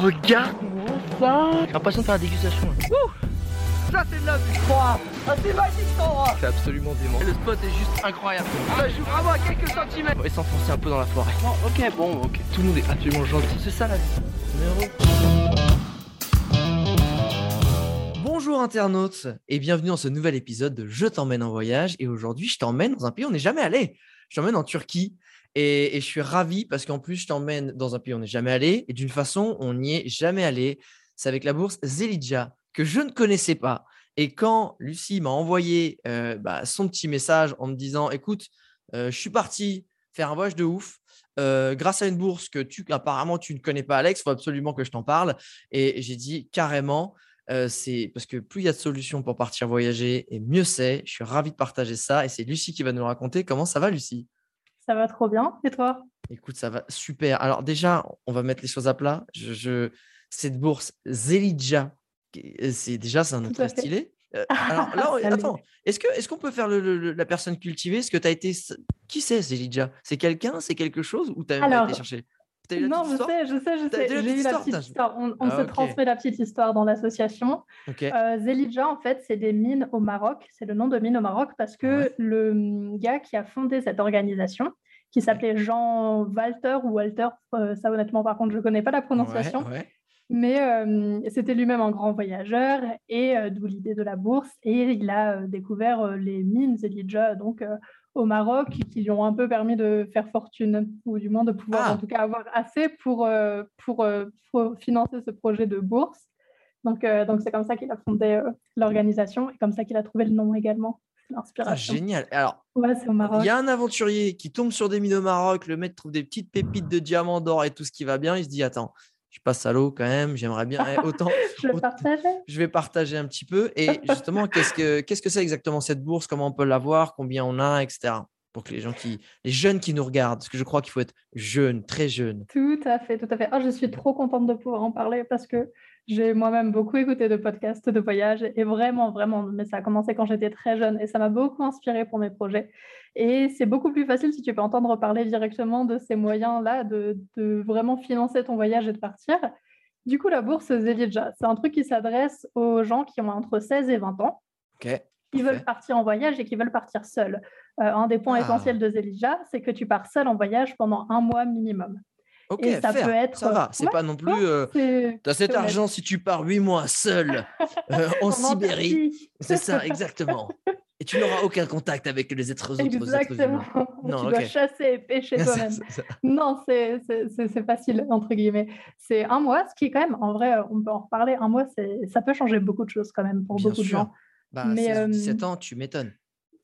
regarde-moi ça J'ai l'impression de faire la dégustation. là. Ça, c'est de la vue. Ah, c'est magique cet endroit. C'est absolument dément. Le spot est juste incroyable. Ça joue vraiment à quelques centimètres. On va s'enfoncer un peu dans la forêt. Bon, ok, bon, ok. Tout le monde est absolument gentil. C'est ça la vie. Bonjour internautes et bienvenue dans ce nouvel épisode de Je t'emmène en voyage. Et aujourd'hui, je t'emmène dans un pays où on n'est jamais allé. Je t'emmène en Turquie et, je suis ravi parce qu'en plus, je t'emmène dans un pays où on n'est jamais allé et d'une façon, on n'y est jamais allé. C'est avec la bourse Zelidja que je ne connaissais pas. Et quand Lucie m'a envoyé euh, bah, son petit message en me disant Écoute, euh, je suis parti faire un voyage de ouf. euh, grâce à une bourse que tu apparemment tu ne connais pas, Alex, il faut absolument que je t'en parle. Et j'ai dit carrément, c'est parce que plus il y a de solutions pour partir voyager, et mieux c'est. Je suis ravi de partager ça. Et c'est Lucie qui va nous raconter. Comment ça va, Lucie? Ça va trop bien. Et toi? Écoute, ça va super. Alors déjà, on va mettre les choses à plat. Je, je- Cette bourse Zelidja, qui- c'est déjà c'est un nom très stylé. Euh, alors là, on- attends, est-ce que est-ce qu'on peut faire le- le- le- la personne cultivée? Est-ce que tu as été qui c'est Zelidja C'est quelqu'un? C'est quelque chose? Ou tu as Alors, été chercher? Eu Non, je sais, je sais, je sais. J'ai eu la petite histoire. On, on Ah, se transmet la petite histoire dans l'association. Euh, Zelidja, en fait, c'est des mines au Maroc. C'est le nom de mine au Maroc parce que Ouais. le hum, gars qui a fondé cette organisation, qui s'appelait Jean Walter ou Walter, euh, ça honnêtement, par contre, je ne connais pas la prononciation, Ouais, mais euh, c'était lui-même un grand voyageur et euh, d'où l'idée de la bourse. Et il a découvert les mines Zelidja donc, au Maroc qui lui ont un peu permis de faire fortune, ou du moins de pouvoir Ah. en tout cas avoir assez pour, euh, pour, euh, pour financer ce projet de bourse. Donc, euh, donc c'est comme ça qu'il a fondé l'organisation et comme ça qu'il a trouvé le nom également. Ah, L'inspiration. génial. Alors, ouais, il y a un aventurier qui tombe sur des mines au Maroc, le mec trouve des petites pépites de diamants, d'or et tout ce qui va bien. Il se dit Attends, je passe à l'eau quand même, j'aimerais bien. eh, autant, je vais partager un petit peu. Et justement, qu'est-ce que qu'est-ce que c'est exactement cette bourse? Comment on peut l'avoir? Combien on a, etc. Pour que les gens qui, les jeunes qui nous regardent, parce que je crois qu'il faut être jeune, très jeune. Tout à fait, tout à fait. Oh, je suis trop contente de pouvoir en parler parce que j'ai moi-même beaucoup écouté de podcasts de voyage et vraiment, vraiment, mais ça a commencé quand j'étais très jeune et ça m'a beaucoup inspiré pour mes projets. Et c'est beaucoup plus facile si tu peux entendre parler directement de ces moyens-là, de, de vraiment financer ton voyage et de partir. Du coup, la bourse Zelidja, c'est un truc qui s'adresse aux gens qui ont entre 16 et 20 ans qui veulent partir en voyage et qui veulent partir seuls. Euh, un des points Ah. essentiels de Zelidja, c'est que tu pars seul en voyage pendant un mois minimum. Ok, Et ça faire, peut être- ça va. C'est Ouais, pas non plus. Euh, T'as cet honnête. argent si tu pars huit mois seul euh, en Sibérie. C'est ça, exactement. Et tu n'auras aucun contact avec les êtres autres humains. Non, tu dois chasser et pêcher toi-même. Non, c'est- facile, entre guillemets. C'est un mois, ce qui est quand même, en vrai, on peut en reparler, un mois, ça peut changer beaucoup de choses quand même pour Bien beaucoup de gens. Bah, Mais, 16 ou euh, 17 ans, tu m'étonnes.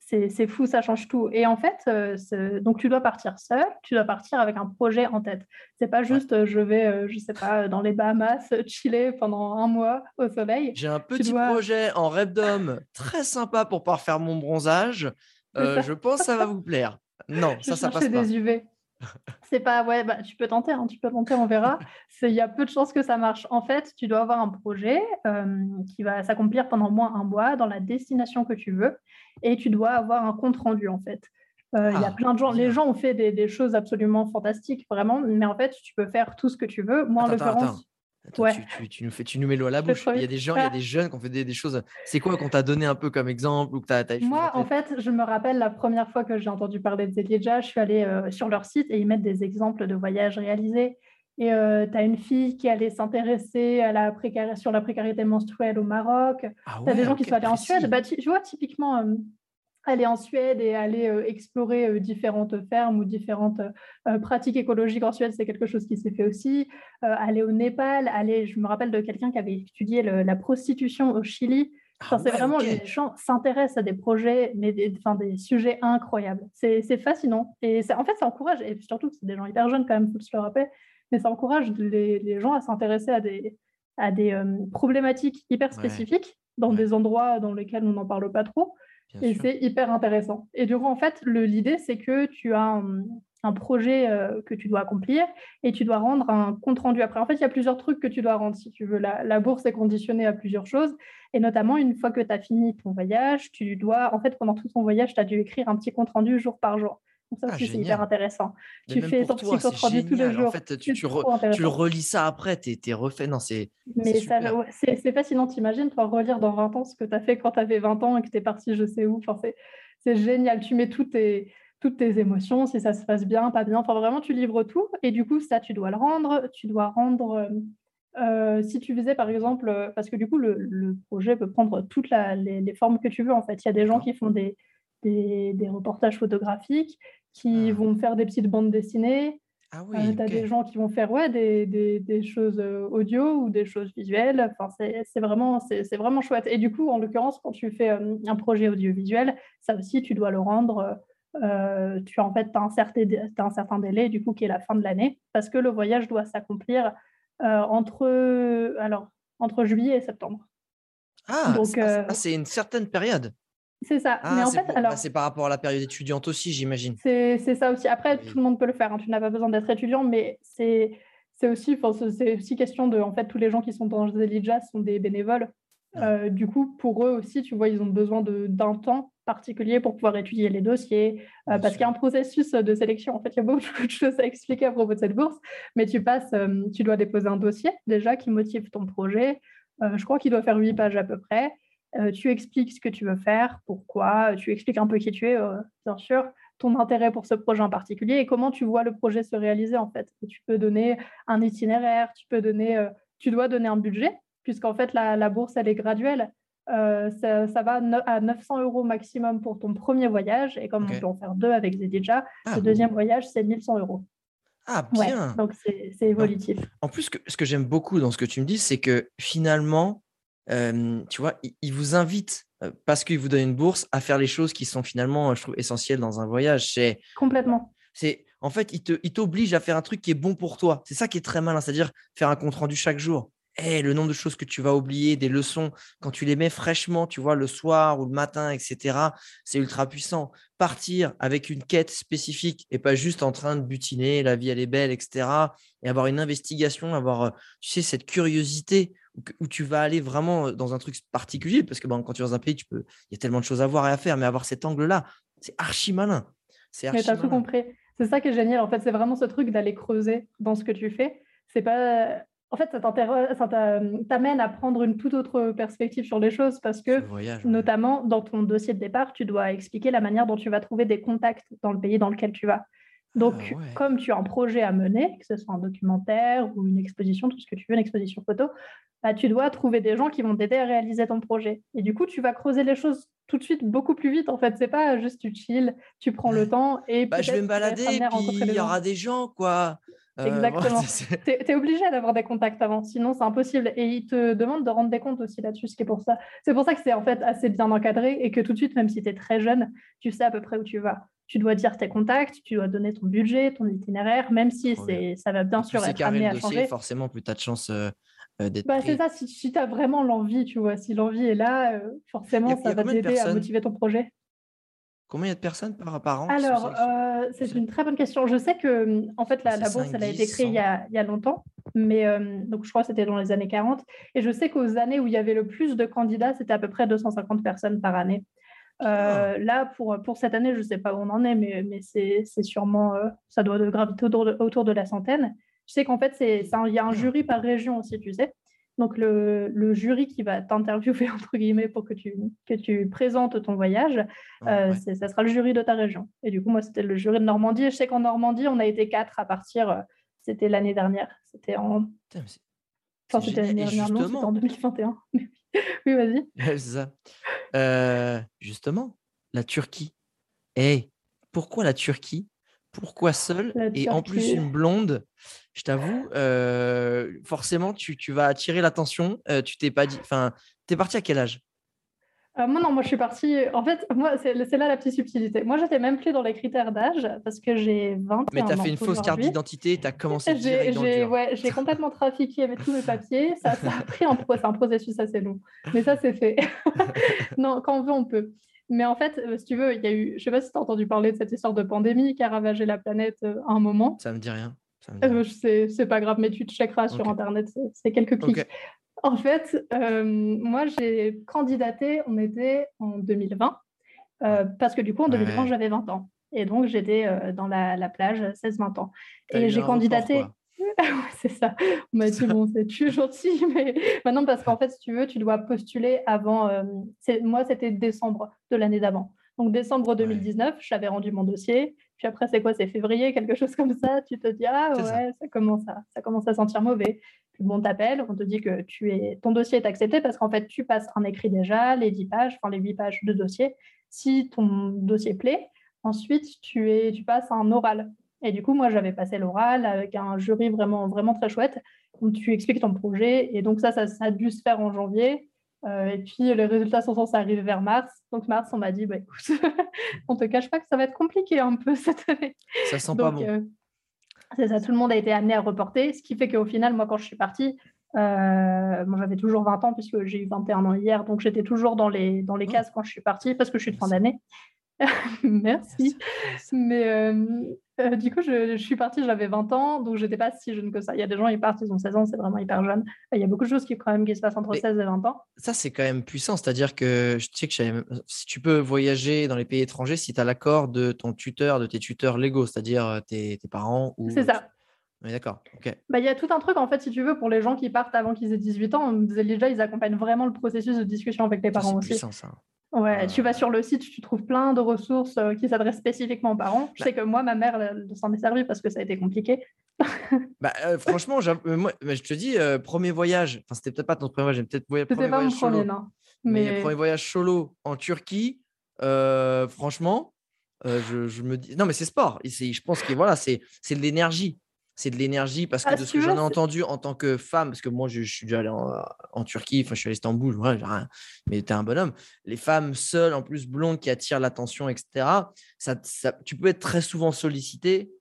C'est fou, ça change tout. Et en fait, euh, donc tu dois partir seul, tu dois partir avec un projet en tête. C'est pas juste euh, je vais, euh, je sais pas, dans les Bahamas, chiller pendant un mois au soleil. J'ai un petit dois- projet en rêve d'homme très sympa pour pouvoir faire mon bronzage. Euh, je pense que ça va vous plaire. Non, Je ça, ça passe pas. des UV. C'est pas, ouais, bah, tu peux tenter, hein, tu peux tenter, on verra. Il y a peu de chances que ça marche. En fait, tu dois avoir un projet euh, qui va s'accomplir pendant au moins un mois dans la destination que tu veux et tu dois avoir un compte rendu, en fait. Euh, Il y a Ah, plein de gens, bien. les gens ont fait des, des choses absolument fantastiques, vraiment, mais en fait, tu peux faire tout ce que tu veux. Moi, en Attends, attends, l'occurrence, Attends, Ouais. tu, tu- tu nous fais, tu nous mets l'eau à la bouche. Il y a des gens, il y a des jeunes qui ont fait des, des choses. C'est quoi qu'on t'a donné un peu comme exemple ou que choses Moi, en fait, je me rappelle la première fois que j'ai entendu parler de Zelidja, je suis allée euh, sur leur site et ils mettent des exemples de voyages réalisés. Et tu as une fille qui allait s'intéresser à la précarité, sur la précarité menstruelle au Maroc. Ah Tu as des gens qui sont allés en. Suède. Bah, tu vois, typiquement, euh, aller en Suède et aller euh, explorer euh, différentes fermes ou différentes euh, pratiques écologiques en Suède, c'est quelque chose qui s'est fait aussi. Aller au Népal, aller, je me rappelle de quelqu'un qui avait étudié le- la prostitution au Chili. Enfin, Ah c'est vraiment, ok. les gens s'intéressent à des projets, mais des, enfin, des sujets incroyables. C'est c'est fascinant. Et c'est- en fait, ça encourage, et surtout que c'est des gens hyper jeunes quand même, faut se le rappeler, mais ça encourage les, les gens à s'intéresser à des, à des euh, problématiques hyper Ouais. spécifiques dans Ouais. des endroits dans lesquels on n'en parle pas trop. Bien Et c'est hyper intéressant. Et du coup, en fait, l'idée, c'est que tu as un, un projet euh, que tu dois accomplir et tu dois rendre un compte rendu après. En fait, il y a plusieurs trucs que tu dois rendre si tu veux. La, la bourse est conditionnée à plusieurs choses. Et notamment, une fois que tu as fini ton voyage, tu dois, en fait, pendant tout ton voyage, tu as dû écrire un petit compte rendu jour par jour. Ça Ah, aussi, c'est hyper intéressant. Tu fais ton toi, tous les. En jours. fait, tu, tu, re- tu relis ça après, t'es es refait. Non, c'est Mais c'est fascinant, t'imagines, toi, relire dans 20 ans ce que tu as fait quand tu avais 20 ans et que tu es parti je sais où. Enfin, c'est génial. Tu mets toutes tes, toutes tes émotions, si ça se passe bien, pas bien. Enfin, vraiment, tu livres tout. Et du coup, ça, tu dois le rendre. Tu dois rendre. euh, euh, si tu faisais, par exemple, euh, parce que du coup, le, le projet peut prendre toutes la- les, les formes que tu veux. En fait, il y a des gens qui font des, des, des reportages photographiques, qui Ah. vont faire des petites bandes dessinées. Ah oui, Euh, tu as des gens qui vont faire ouais, des, des, des choses euh, audio ou des choses visuelles. Enfin, c'est c'est vraiment, c'est c'est vraiment chouette. Et du coup, en l'occurrence, quand tu fais euh, un projet audiovisuel, ça aussi, tu dois le rendre. euh, tu en fait as un, certain, un certain délai, du coup, qui est la fin de l'année, parce que le voyage doit s'accomplir entre, alors, entre juillet et septembre. Ah, Donc, c'est ah, une certaine période. C'est ça. Ah, Mais en c'est fait, pour- alors, bah, c'est par rapport à la période étudiante aussi, j'imagine. C'est ça aussi. Après, Oui. tout le monde peut le faire. hein. Tu n'as pas besoin d'être étudiant, mais c'est c'est aussi, c'est- aussi question de. En fait, tous les gens qui sont dans Zelidja sont des bénévoles. Ouais. Euh, du coup, pour eux aussi, tu vois, ils ont besoin de- d'un temps particulier pour pouvoir étudier les dossiers, euh, parce qu'il y a un processus de sélection. En fait, il y a beaucoup de choses à expliquer à propos de cette bourse, mais tu passes, euh, tu dois déposer un dossier déjà qui motive ton projet. Je crois qu'il doit faire huit pages à peu près. Euh, tu expliques ce que tu veux faire, pourquoi, tu expliques un peu qui tu es, euh, bien sûr, ton intérêt pour ce projet en particulier et comment tu vois le projet se réaliser en fait. Et tu peux donner un itinéraire, tu peux donner, euh, tu dois donner un budget, puisqu'en fait la, la bourse elle est graduelle. Euh, ça, ça va à 900 euros maximum pour ton premier voyage et comme on peut en faire deux avec Zedidja, Ah, le deuxième voyage c'est 1100 euros. ah, Ouais, bien. donc c'est évolutif. En plus, que, ce que j'aime beaucoup dans ce que tu me dis, c'est que finalement, euh, tu vois, il, il vous invite, euh, parce qu'il vous donne une bourse, à faire les choses qui sont finalement, je trouve, essentielles dans un voyage. C'est, Complètement. c'est, en fait, il t'oblige à faire un truc qui est bon pour toi. C'est ça qui est très malin, c'est-à-dire faire un compte rendu chaque jour. Eh, le nombre de choses que tu vas oublier, des leçons, quand tu les mets fraîchement, tu vois, le soir ou le matin, etc., c'est ultra puissant. Partir avec une quête spécifique et pas juste en train de butiner, la vie elle est belle, etc., et avoir une investigation, avoir, tu sais, cette curiosité où, tu vas aller vraiment euh, dans un truc particulier, parce que bon, quand tu es dans un pays, tu peux, il y a tellement de choses à voir et à faire, mais avoir cet angle-là, c'est archi malin. C'est Mais archi tu as tout compris. C'est ça qui est génial. En fait, c'est vraiment ce truc d'aller creuser dans ce que tu fais. C'est pas. En fait, ça t'amène à prendre une toute autre perspective sur les choses parce Ce que, voyage, ouais. notamment dans ton dossier de départ, tu dois expliquer la manière dont tu vas trouver des contacts dans le pays dans lequel tu vas. Donc, Ah ouais. comme tu as un projet à mener, que ce soit un documentaire ou une exposition, tout ce que tu veux, une exposition photo, bah, tu dois trouver des gens qui vont t'aider à réaliser ton projet. Et du coup, tu vas creuser les choses tout de suite beaucoup plus vite. En fait, c'est pas juste tu chill, tu prends le temps et Bah, je vais me tu vas être balader, puis il y aura des gens, quoi. Euh, Exactement. c'est- Tu es, obligé d'avoir des contacts avant, sinon c'est impossible. Et ils te demandent de rendre des comptes aussi là-dessus, ce qui est pour ça. C'est pour ça que c'est en fait assez bien encadré et que tout de suite, même si tu es très jeune, tu sais à peu près où tu vas. Tu dois dire tes contacts, tu dois donner ton budget, ton itinéraire, même si c'est, ça va bien sûr c'est être amené à dossier, changer. forcément, plus tu as de euh, euh, d'être Bah, c'est ça, si, si tu as vraiment l'envie, tu vois, si l'envie est là, euh, forcément, a- ça va t'aider à motiver ton projet? Combien il y a de personnes par, par an Alors, euh, c'est une très bonne question. Je sais que, hum, en fait, la, bourse, 5, elle a été 10, créée il y a, il y a longtemps, mais euh, donc je crois que c'était dans les années 40. Et je sais qu'aux années où il y avait le plus de candidats, c'était à peu près 250 personnes par année. Euh, là, pour, pour cette année, je ne sais pas où on en est, mais, mais c'est sûrement, euh, ça doit de graviter autour de, autour de la centaine. Je sais qu'en fait, il y a un jury par région aussi, tu sais. Donc, le, le jury qui va t'interviewer, entre guillemets, pour que tu, que tu présentes ton voyage, Ouais, euh, ouais. ça sera le jury de ta région. Et du coup, moi, c'était le jury de Normandie. Et je sais qu'en Normandie, on a été quatre à partir. euh, C'était l'année dernière. C'était en. Putain, Enfin, c'était l'année. Et dernière, non, c'était en 2021. oui, vas-y. Ouais, c'est ça. Euh, justement, la Turquie. Eh, pourquoi la Turquie? Pourquoi seule La Et en plus, une blonde, je t'avoue, euh, forcément, tu, tu vas attirer l'attention. Euh, tu t'es pas dit. Enfin, t'es parti à quel âge? Euh, moi, non, moi, je suis partie. En fait, moi, c'est là la petite subtilité. Moi, j'étais même plus dans les critères d'âge parce que j'ai 21 Mais t'as ans fait une fausse carte d'identité, t'as commencé J'ai direct dans le j'ai- dur. ouais, j'ai complètement trafiqué avec tous mes papiers. Ça, ça a pris un, pro- c'est un processus assez long. Mais ça, c'est fait. non, quand on veut, on peut. Mais en fait, si tu veux, il y a eu, je sais pas si tu as entendu parler de cette histoire de pandémie qui a ravagé la planète à un moment. Ça me dit rien. Euh, c'est pas grave, mais tu te checkeras sur Ok. Internet, c'est- quelques clics. En fait, euh, moi, j'ai candidaté, on était en 2020, euh, parce que du coup, en 2020, Ouais. j'avais 20 ans. Et donc, j'étais dans la, la plage 16-20 ans. Et j'ai candidaté. c'est ça. On m'a dit, bon, c'est tu gentil, mais maintenant, parce qu'en fait, si tu veux, tu dois postuler avant. moi, c'était décembre de l'année d'avant. Donc, décembre 2019, j'avais rendu mon dossier. Puis après, c'est quoi? C'est février, quelque chose comme ça. Tu te dis, ah ouais, ça. commence, à, ça commence à sentir mauvais. Puis bon, on t'appelle, on te dit que tu es, ton dossier est accepté parce qu'en fait, tu passes un écrit déjà, les 10 pages, enfin les 8 pages de dossier. Si ton dossier plaît, ensuite, tu, es, tu passes un oral. Et du coup, moi, j'avais passé l'oral avec un jury vraiment, vraiment très chouette. où tu expliques ton projet. Et donc, ça, ça, ça a dû se faire en janvier. Euh, et puis les résultats sont censés arriver vers mars. Donc mars, on m'a dit, bah, écoute, on te cache pas que ça va être compliqué un peu cette année. Ça sent pas bon. Euh, c'est ça, tout le monde a été amené à reporter, ce qui fait qu'au final, moi, quand je suis partie, euh, moi, j'avais toujours 20 ans puisque j'ai eu 21 ans hier, donc j'étais toujours dans les, dans les oh. cases quand je suis partie parce que je suis de fin d'année. Merci. Mais euh, euh, du coup, je, suis partie, j'avais 20 ans, donc j'étais pas si jeune que ça. Il y a des gens, ils partent, ils ont 16 ans, c'est vraiment hyper jeune. Il y a beaucoup de choses qui, quand même, qui se passent entre 16 et 20 ans. Ça, c'est quand même puissant. C'est-à-dire que je sais que si tu peux voyager dans les pays étrangers, si tu as l'accord de ton tuteur, de tes tuteurs légaux, c'est-à-dire euh, tes, tes, parents ou. C'est ça. Oui, d'accord. ok Bah, il y a tout un truc, en fait, si tu veux, pour les gens qui partent avant qu'ils aient 18 ans. Déjà, ils accompagnent vraiment le processus de discussion avec les parents aussi. C'est puissant, ça. Ouais, tu vas sur le site, tu trouves plein de ressources euh, qui s'adressent spécifiquement aux parents. Je bah sais que moi, ma mère s'en est servie parce que ça a été compliqué. bah, euh, franchement, euh, moi, je te dis, premier voyage, enfin, c'était peut-être pas ton premier voyage, j'ai peut-être voyage. C'était pas mon premier, non. Mais... premier voyage solo en Turquie, franchement, je, je, me dis. Non, mais c'est sport. Je pense que voilà, c'est de l'énergie c'est de l'énergie parce que ah, de ce que j'en ai entendu en tant que femme, parce que moi je, suis déjà allé en, Turquie, enfin je suis allé à Istanbul, ouais, rien, mais tu es un bonhomme. Les femmes seules, en plus blondes, qui attirent l'attention, etc., ça, tu peux être très souvent sollicité.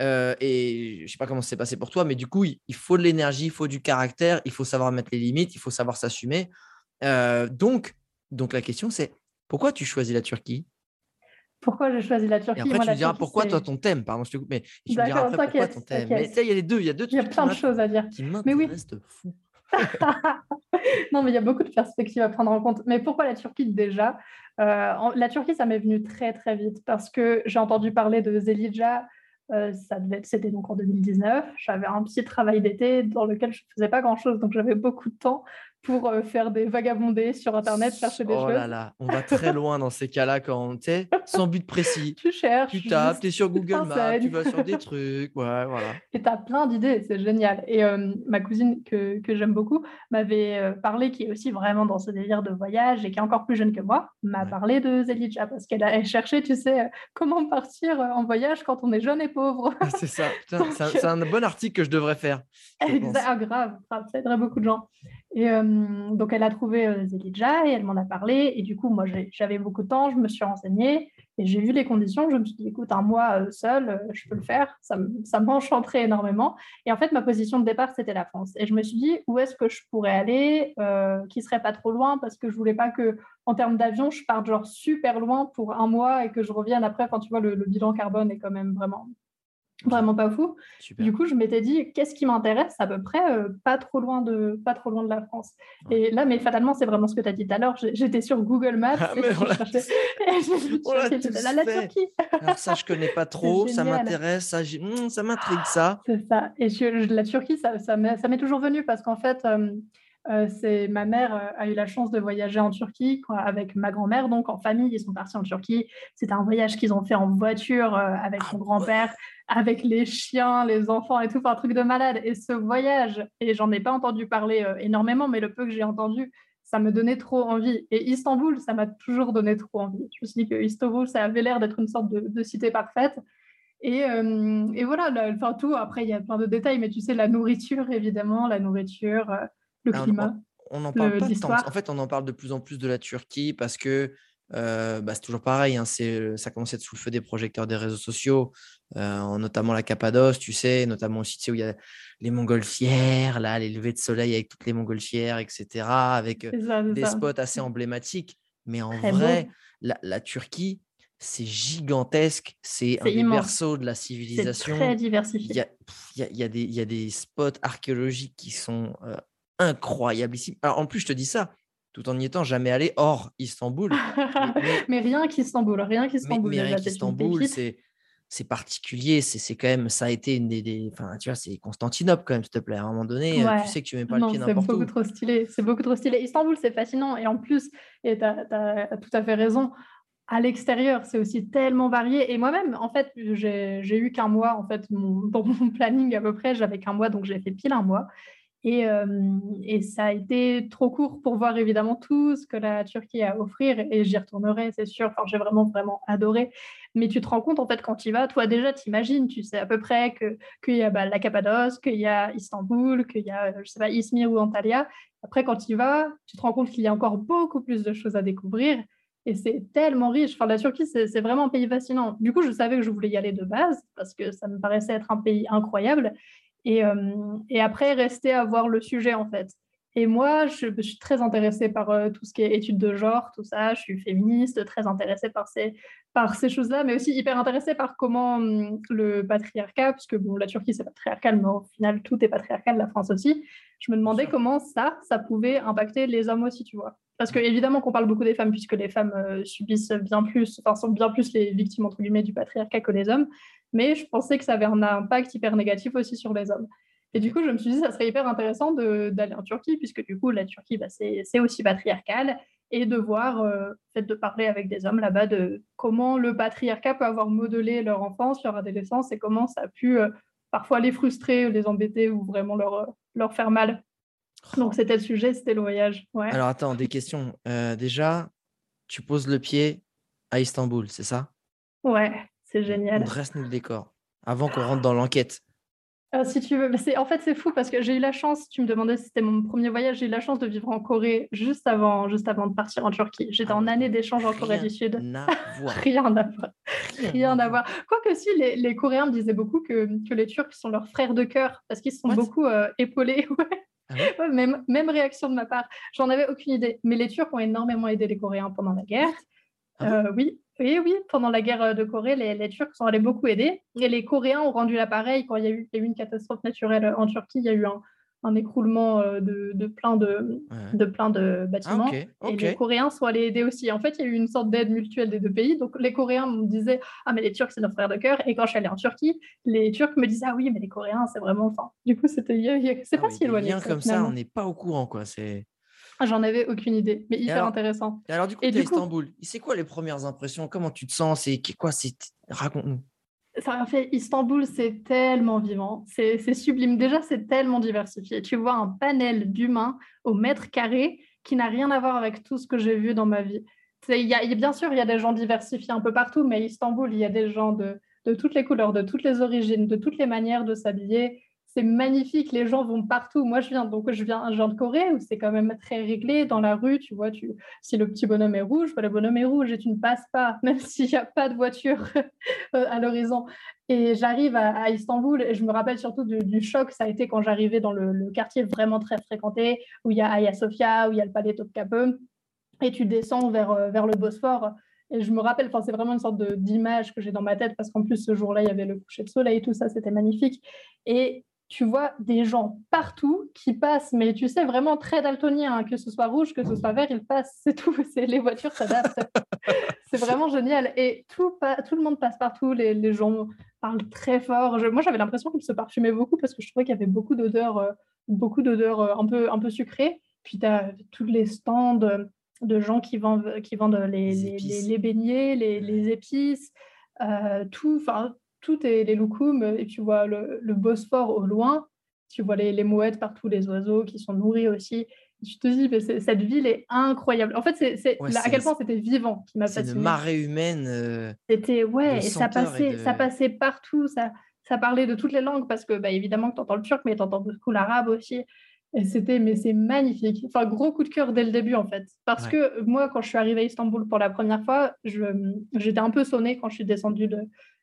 Euh, et je sais pas comment c'est passé pour toi, mais du coup, il, faut de l'énergie, il faut du caractère, il faut savoir mettre les limites, il faut savoir s'assumer. Euh, donc, donc la question c'est pourquoi tu choisis la Turquie? Pourquoi j'ai choisi la Turquie? Et après, tu me diras pourquoi toi ton thème, pardon, je te coupe, mais tu me diras après pourquoi ton thème. Mais il y a les deux, il y a deux Il y a plein de choses à dire. Qui mais oui. fou. non, mais il y a beaucoup de perspectives à prendre en compte. Mais pourquoi la Turquie déjà? Euh, La Turquie, ça m'est venu très très vite parce que j'ai entendu parler de Zelidja. Euh, c'était donc en 2019. J'avais un petit travail d'été dans lequel je ne faisais pas grand chose, donc j'avais beaucoup de temps pour euh, faire des vagabondés sur Internet, chercher des choses. Oh là là, on va très loin dans ces cas-là quand tu sais, sans but précis. tu cherches. Tu tapes, tu es sur Google Maps, tu vas sur des trucs. Ouais, voilà. Et tu as plein d'idées, c'est génial. Et euh, ma cousine, que, que j'aime beaucoup, m'avait euh, parlé, qui est aussi vraiment dans ce délire de voyage et qui est encore plus jeune que moi, m'a parlé de Zelidja parce qu'elle a cherché, tu sais, comment partir en voyage quand on est jeune et pauvre. c'est ça. C'est un, bon article que je devrais faire. Exact, ah, grave, ça aiderait beaucoup de gens. Et donc, elle a trouvé euh, Zelidja et elle m'en a parlé. Et du coup, moi, j'avais beaucoup de temps, je me suis renseignée et j'ai vu les conditions. Je me suis dit, écoute, un mois seul, je peux le faire. Ça, m'enchanterait énormément. Et en fait, ma position de départ, c'était la France. Et je me suis dit, où est-ce que je pourrais aller qui serait pas trop loin? Parce que je voulais pas que, en termes d'avion, je parte genre super loin pour un mois et que je revienne après. Quand tu vois, le bilan carbone est quand même vraiment vraiment pas fou. Du coup, je m'étais dit, qu'est-ce qui m'intéresse à peu près euh, pas, trop loin de, pas trop loin de la France. Et là, mais fatalement, c'est vraiment ce que tu as dit tout à l'heure. J'étais sur Google Maps ah, et je cherchais la, Turquie. Alors ça, je connais pas trop, ça m'intéresse, ça, hmm, ça m'intrigue ça. C'est ça. Et la Turquie, ça, ça m'est toujours venu parce qu'en fait, euh, euh, c'est ma mère euh, a eu la chance de voyager en Turquie avec ma grand-mère, donc en famille, ils sont partis en Turquie. C'était un voyage qu'ils ont fait en voiture euh, avec mon ah grand-père, avec les chiens, les enfants et tout, un truc de malade. Et ce voyage, et j'en ai pas entendu parler énormément, mais le peu que j'ai entendu, ça me donnait trop envie. Et Istanbul, ça m'a toujours donné trop envie. Je me suis dit que Istanbul, ça avait l'air d'être une sorte de, cité parfaite. Et, et voilà, enfin tout, après, il y a plein de détails, mais tu sais, la nourriture, évidemment, la nourriture, le climat. On, en parle pas tant. En fait, on en parle de plus en plus de la Turquie parce que euh, bah, c'est toujours pareil. Hein, ça commence à être sous le feu des projecteurs des réseaux sociaux, euh, notamment la Cappadoce, tu sais, notamment aussi tu sais, où il y a les montgolfières, là, les levées de soleil avec toutes les montgolfières, etc., avec euh, des spots assez emblématiques. Mais en vrai, la, Turquie, c'est gigantesque. C'est un des berceaux de la civilisation. C'est très diversifié. Il y a, y a, des spots archéologiques qui sont ici. Alors, en plus, je te dis ça, tout en n'y étant jamais allé hors Istanbul. mais, rien qu'Istanbul, rien qu'Istanbul. Mais, rien qu'Istanbul, c'est c'est particulier, c'est quand même, ça a été une des, enfin, tu vois, c'est Constantinople quand même, s'il te plaît. À un moment donné, tu sais que tu mets pas le pied n'importe où. C'est beaucoup trop stylé, c'est beaucoup trop stylé. Istanbul, c'est fascinant et en plus, et tu as, tout à fait raison, à l'extérieur, c'est aussi tellement varié. Et moi-même, en fait, j'ai eu qu'un mois, en fait, dans mon planning à peu près, j'avais qu'un mois, donc j'ai fait pile un mois. Et, et, ça a été trop court pour voir évidemment tout ce que la Turquie a à offrir. Et j'y retournerai, c'est sûr. Enfin, j'ai vraiment, vraiment adoré. Mais tu te rends compte, en fait, quand tu y vas, toi déjà, tu imagines, tu sais à peu près qu'il y a bah, la Cappadoce, qu'il y a Istanbul, qu'il y a, je sais pas, Izmir ou Antalya. Après, quand tu y vas, tu te rends compte qu'il y a encore beaucoup plus de choses à découvrir. Et c'est tellement riche. Enfin, la Turquie, c'est vraiment un pays fascinant. Du coup, je savais que je voulais y aller de base parce que ça me paraissait être un pays incroyable. Et, euh, et, après, rester à voir le sujet, en fait. Et moi, je, suis très intéressée par euh, tout ce qui est études de genre, tout ça. Je suis féministe, très intéressée par ces, par ces choses-là, mais aussi hyper intéressée par comment hum, le patriarcat, puisque bon, la Turquie, c'est patriarcal, mais au final, tout est patriarcal, la France aussi. Je me demandais comment ça, ça pouvait impacter les hommes aussi, tu vois. Parce que évidemment qu'on parle beaucoup des femmes, puisque les femmes euh, subissent bien plus, enfin, sont bien plus les victimes, entre guillemets, du patriarcat que les hommes mais je pensais que ça avait un impact hyper négatif aussi sur les hommes. Et du coup, je me suis dit, ça serait hyper intéressant d'aller en Turquie, puisque du coup, la Turquie, bah, c'est aussi patriarcal, et de voir, euh, fait, de parler avec des hommes là-bas de comment le patriarcat peut avoir modelé leur enfance, leur adolescence, et comment ça a pu euh, parfois les frustrer, les embêter, ou vraiment leur, leur faire mal. Donc, c'était le sujet, c'était le voyage. Ouais. Alors, attends, des questions. déjà, tu poses le pied à Istanbul, c'est ça? Ouais. C'est génial. Dresse-nous le décor avant qu'on rentre dans l'enquête. Euh, si tu veux, en fait c'est fou parce que j'ai eu la chance, tu me demandais si c'était mon premier voyage, j'ai eu la chance de vivre en Corée juste avant, juste avant de partir en Turquie. J'étais ah en année d'échange en Corée du Sud. rien à voir. Rien à voir. Quoique si, les, Coréens me disaient beaucoup que, que, les Turcs sont leurs frères de cœur parce qu'ils sont beaucoup euh, épaulés. Ah même, même réaction de ma part. J'en avais aucune idée. Mais les Turcs ont énormément aidé les Coréens pendant la guerre. Ah euh, oui, oui, oui, pendant la guerre euh, de Corée, les, Turcs sont allés beaucoup aider. Et les Coréens ont rendu l'appareil quand il y, a eu, une catastrophe naturelle euh, en Turquie. Il y a eu un, écroulement euh, de, plein de, de, plein de bâtiments. Ah, et les Coréens sont allés aider aussi. En fait, il y a eu une sorte d'aide mutuelle des deux pays. Donc, les Coréens me disaient Ah, mais les Turcs, c'est nos frères de cœur. Et quand je suis allée en Turquie, les Turcs me disaient Ah oui, mais les Coréens, c'est vraiment. Enfin, du coup, c'était. C'est ah pas si éloigné. comme ça, on n'est pas au courant, quoi. C'est. Ah, j'en avais aucune idée, mais hyper intéressant. Et alors, du coup, tu es à Istanbul. C'est quoi les premières impressions? Comment tu te sens? C'est quoi Raconte-nous. Ça fait Istanbul, c'est tellement vivant, c'est sublime. Déjà, c'est tellement diversifié. Tu vois un panel d'humains au mètre carré qui n'a rien à voir avec tout ce que j'ai vu dans ma vie. Y y bien sûr, il y a des gens diversifiés un peu partout, mais Istanbul, il y a des gens de toutes les couleurs, de toutes les origines, de toutes les manières de s'habiller, c'est magnifique, les gens vont partout. Moi, je viens donc je viens, je viens de Corée où c'est quand même très réglé dans la rue. Tu vois, si le petit bonhomme est rouge, bah, le bonhomme est rouge et tu ne passes pas, même s'il n'y a pas de voiture euh, à l'horizon. Et j'arrive à, Istanbul et je me rappelle surtout du, choc. Ça a été quand j'arrivais dans le, quartier vraiment très fréquenté où il y a Hagia Sophia, où il y a le palais Topkapi, et tu descends vers, euh, vers le Bosphore. Et je me rappelle, enfin, c'est vraiment une sorte d'image que j'ai dans ma tête parce qu'en plus, ce jour-là, il y avait le coucher de soleil, tout ça, c'était magnifique. Et tu vois des gens partout qui passent, mais tu sais, vraiment très daltonien, hein, que ce soit rouge, que ce soit vert, ils passent, c'est tout, les voitures s'adaptent. c'est vraiment génial. Et tout, tout le monde passe partout, les, gens parlent très fort. moi, j'avais l'impression qu'ils se parfumaient beaucoup parce que je trouvais qu'il y avait beaucoup d'odeurs, euh, beaucoup d'odeurs euh, un, peu, un peu sucrées. Puis tu as tous les stands de gens qui vendent, qui vendent les, les, beignets, les, épices, euh, tout, enfin tout est les loukoums et tu vois le, Bosphore au loin, tu vois les, les, mouettes partout, les oiseaux qui sont nourris aussi. tu te dis, mais cette ville est incroyable. En fait, c'est à quel point c'était vivant qui m'a fasciné. C'est une marée humaine. Euh, c'était, ouais, et ça passait, ça passait partout. Ça, ça parlait de toutes les langues parce que, bah, évidemment, tu entends le turc, mais tu entends beaucoup l'arabe aussi. Et c'était, mais c'est magnifique. Enfin, gros coup de cœur dès le début, en fait. Parce que moi, quand je suis arrivée à Istanbul pour la première fois, j'étais un peu sonnée quand je suis descendue de,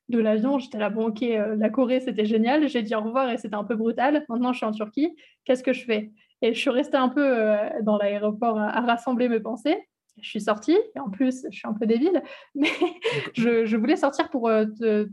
de l'avion, j'étais là, bon, ok, euh, la Corée, c'était génial. J'ai dit au revoir et c'était un peu brutal. Maintenant, je suis en Turquie. Qu'est-ce que je fais? Et je suis restée un peu euh, dans l'aéroport à, rassembler mes pensées. Je suis sortie, et en plus, je suis un peu débile, mais je, voulais sortir pour euh,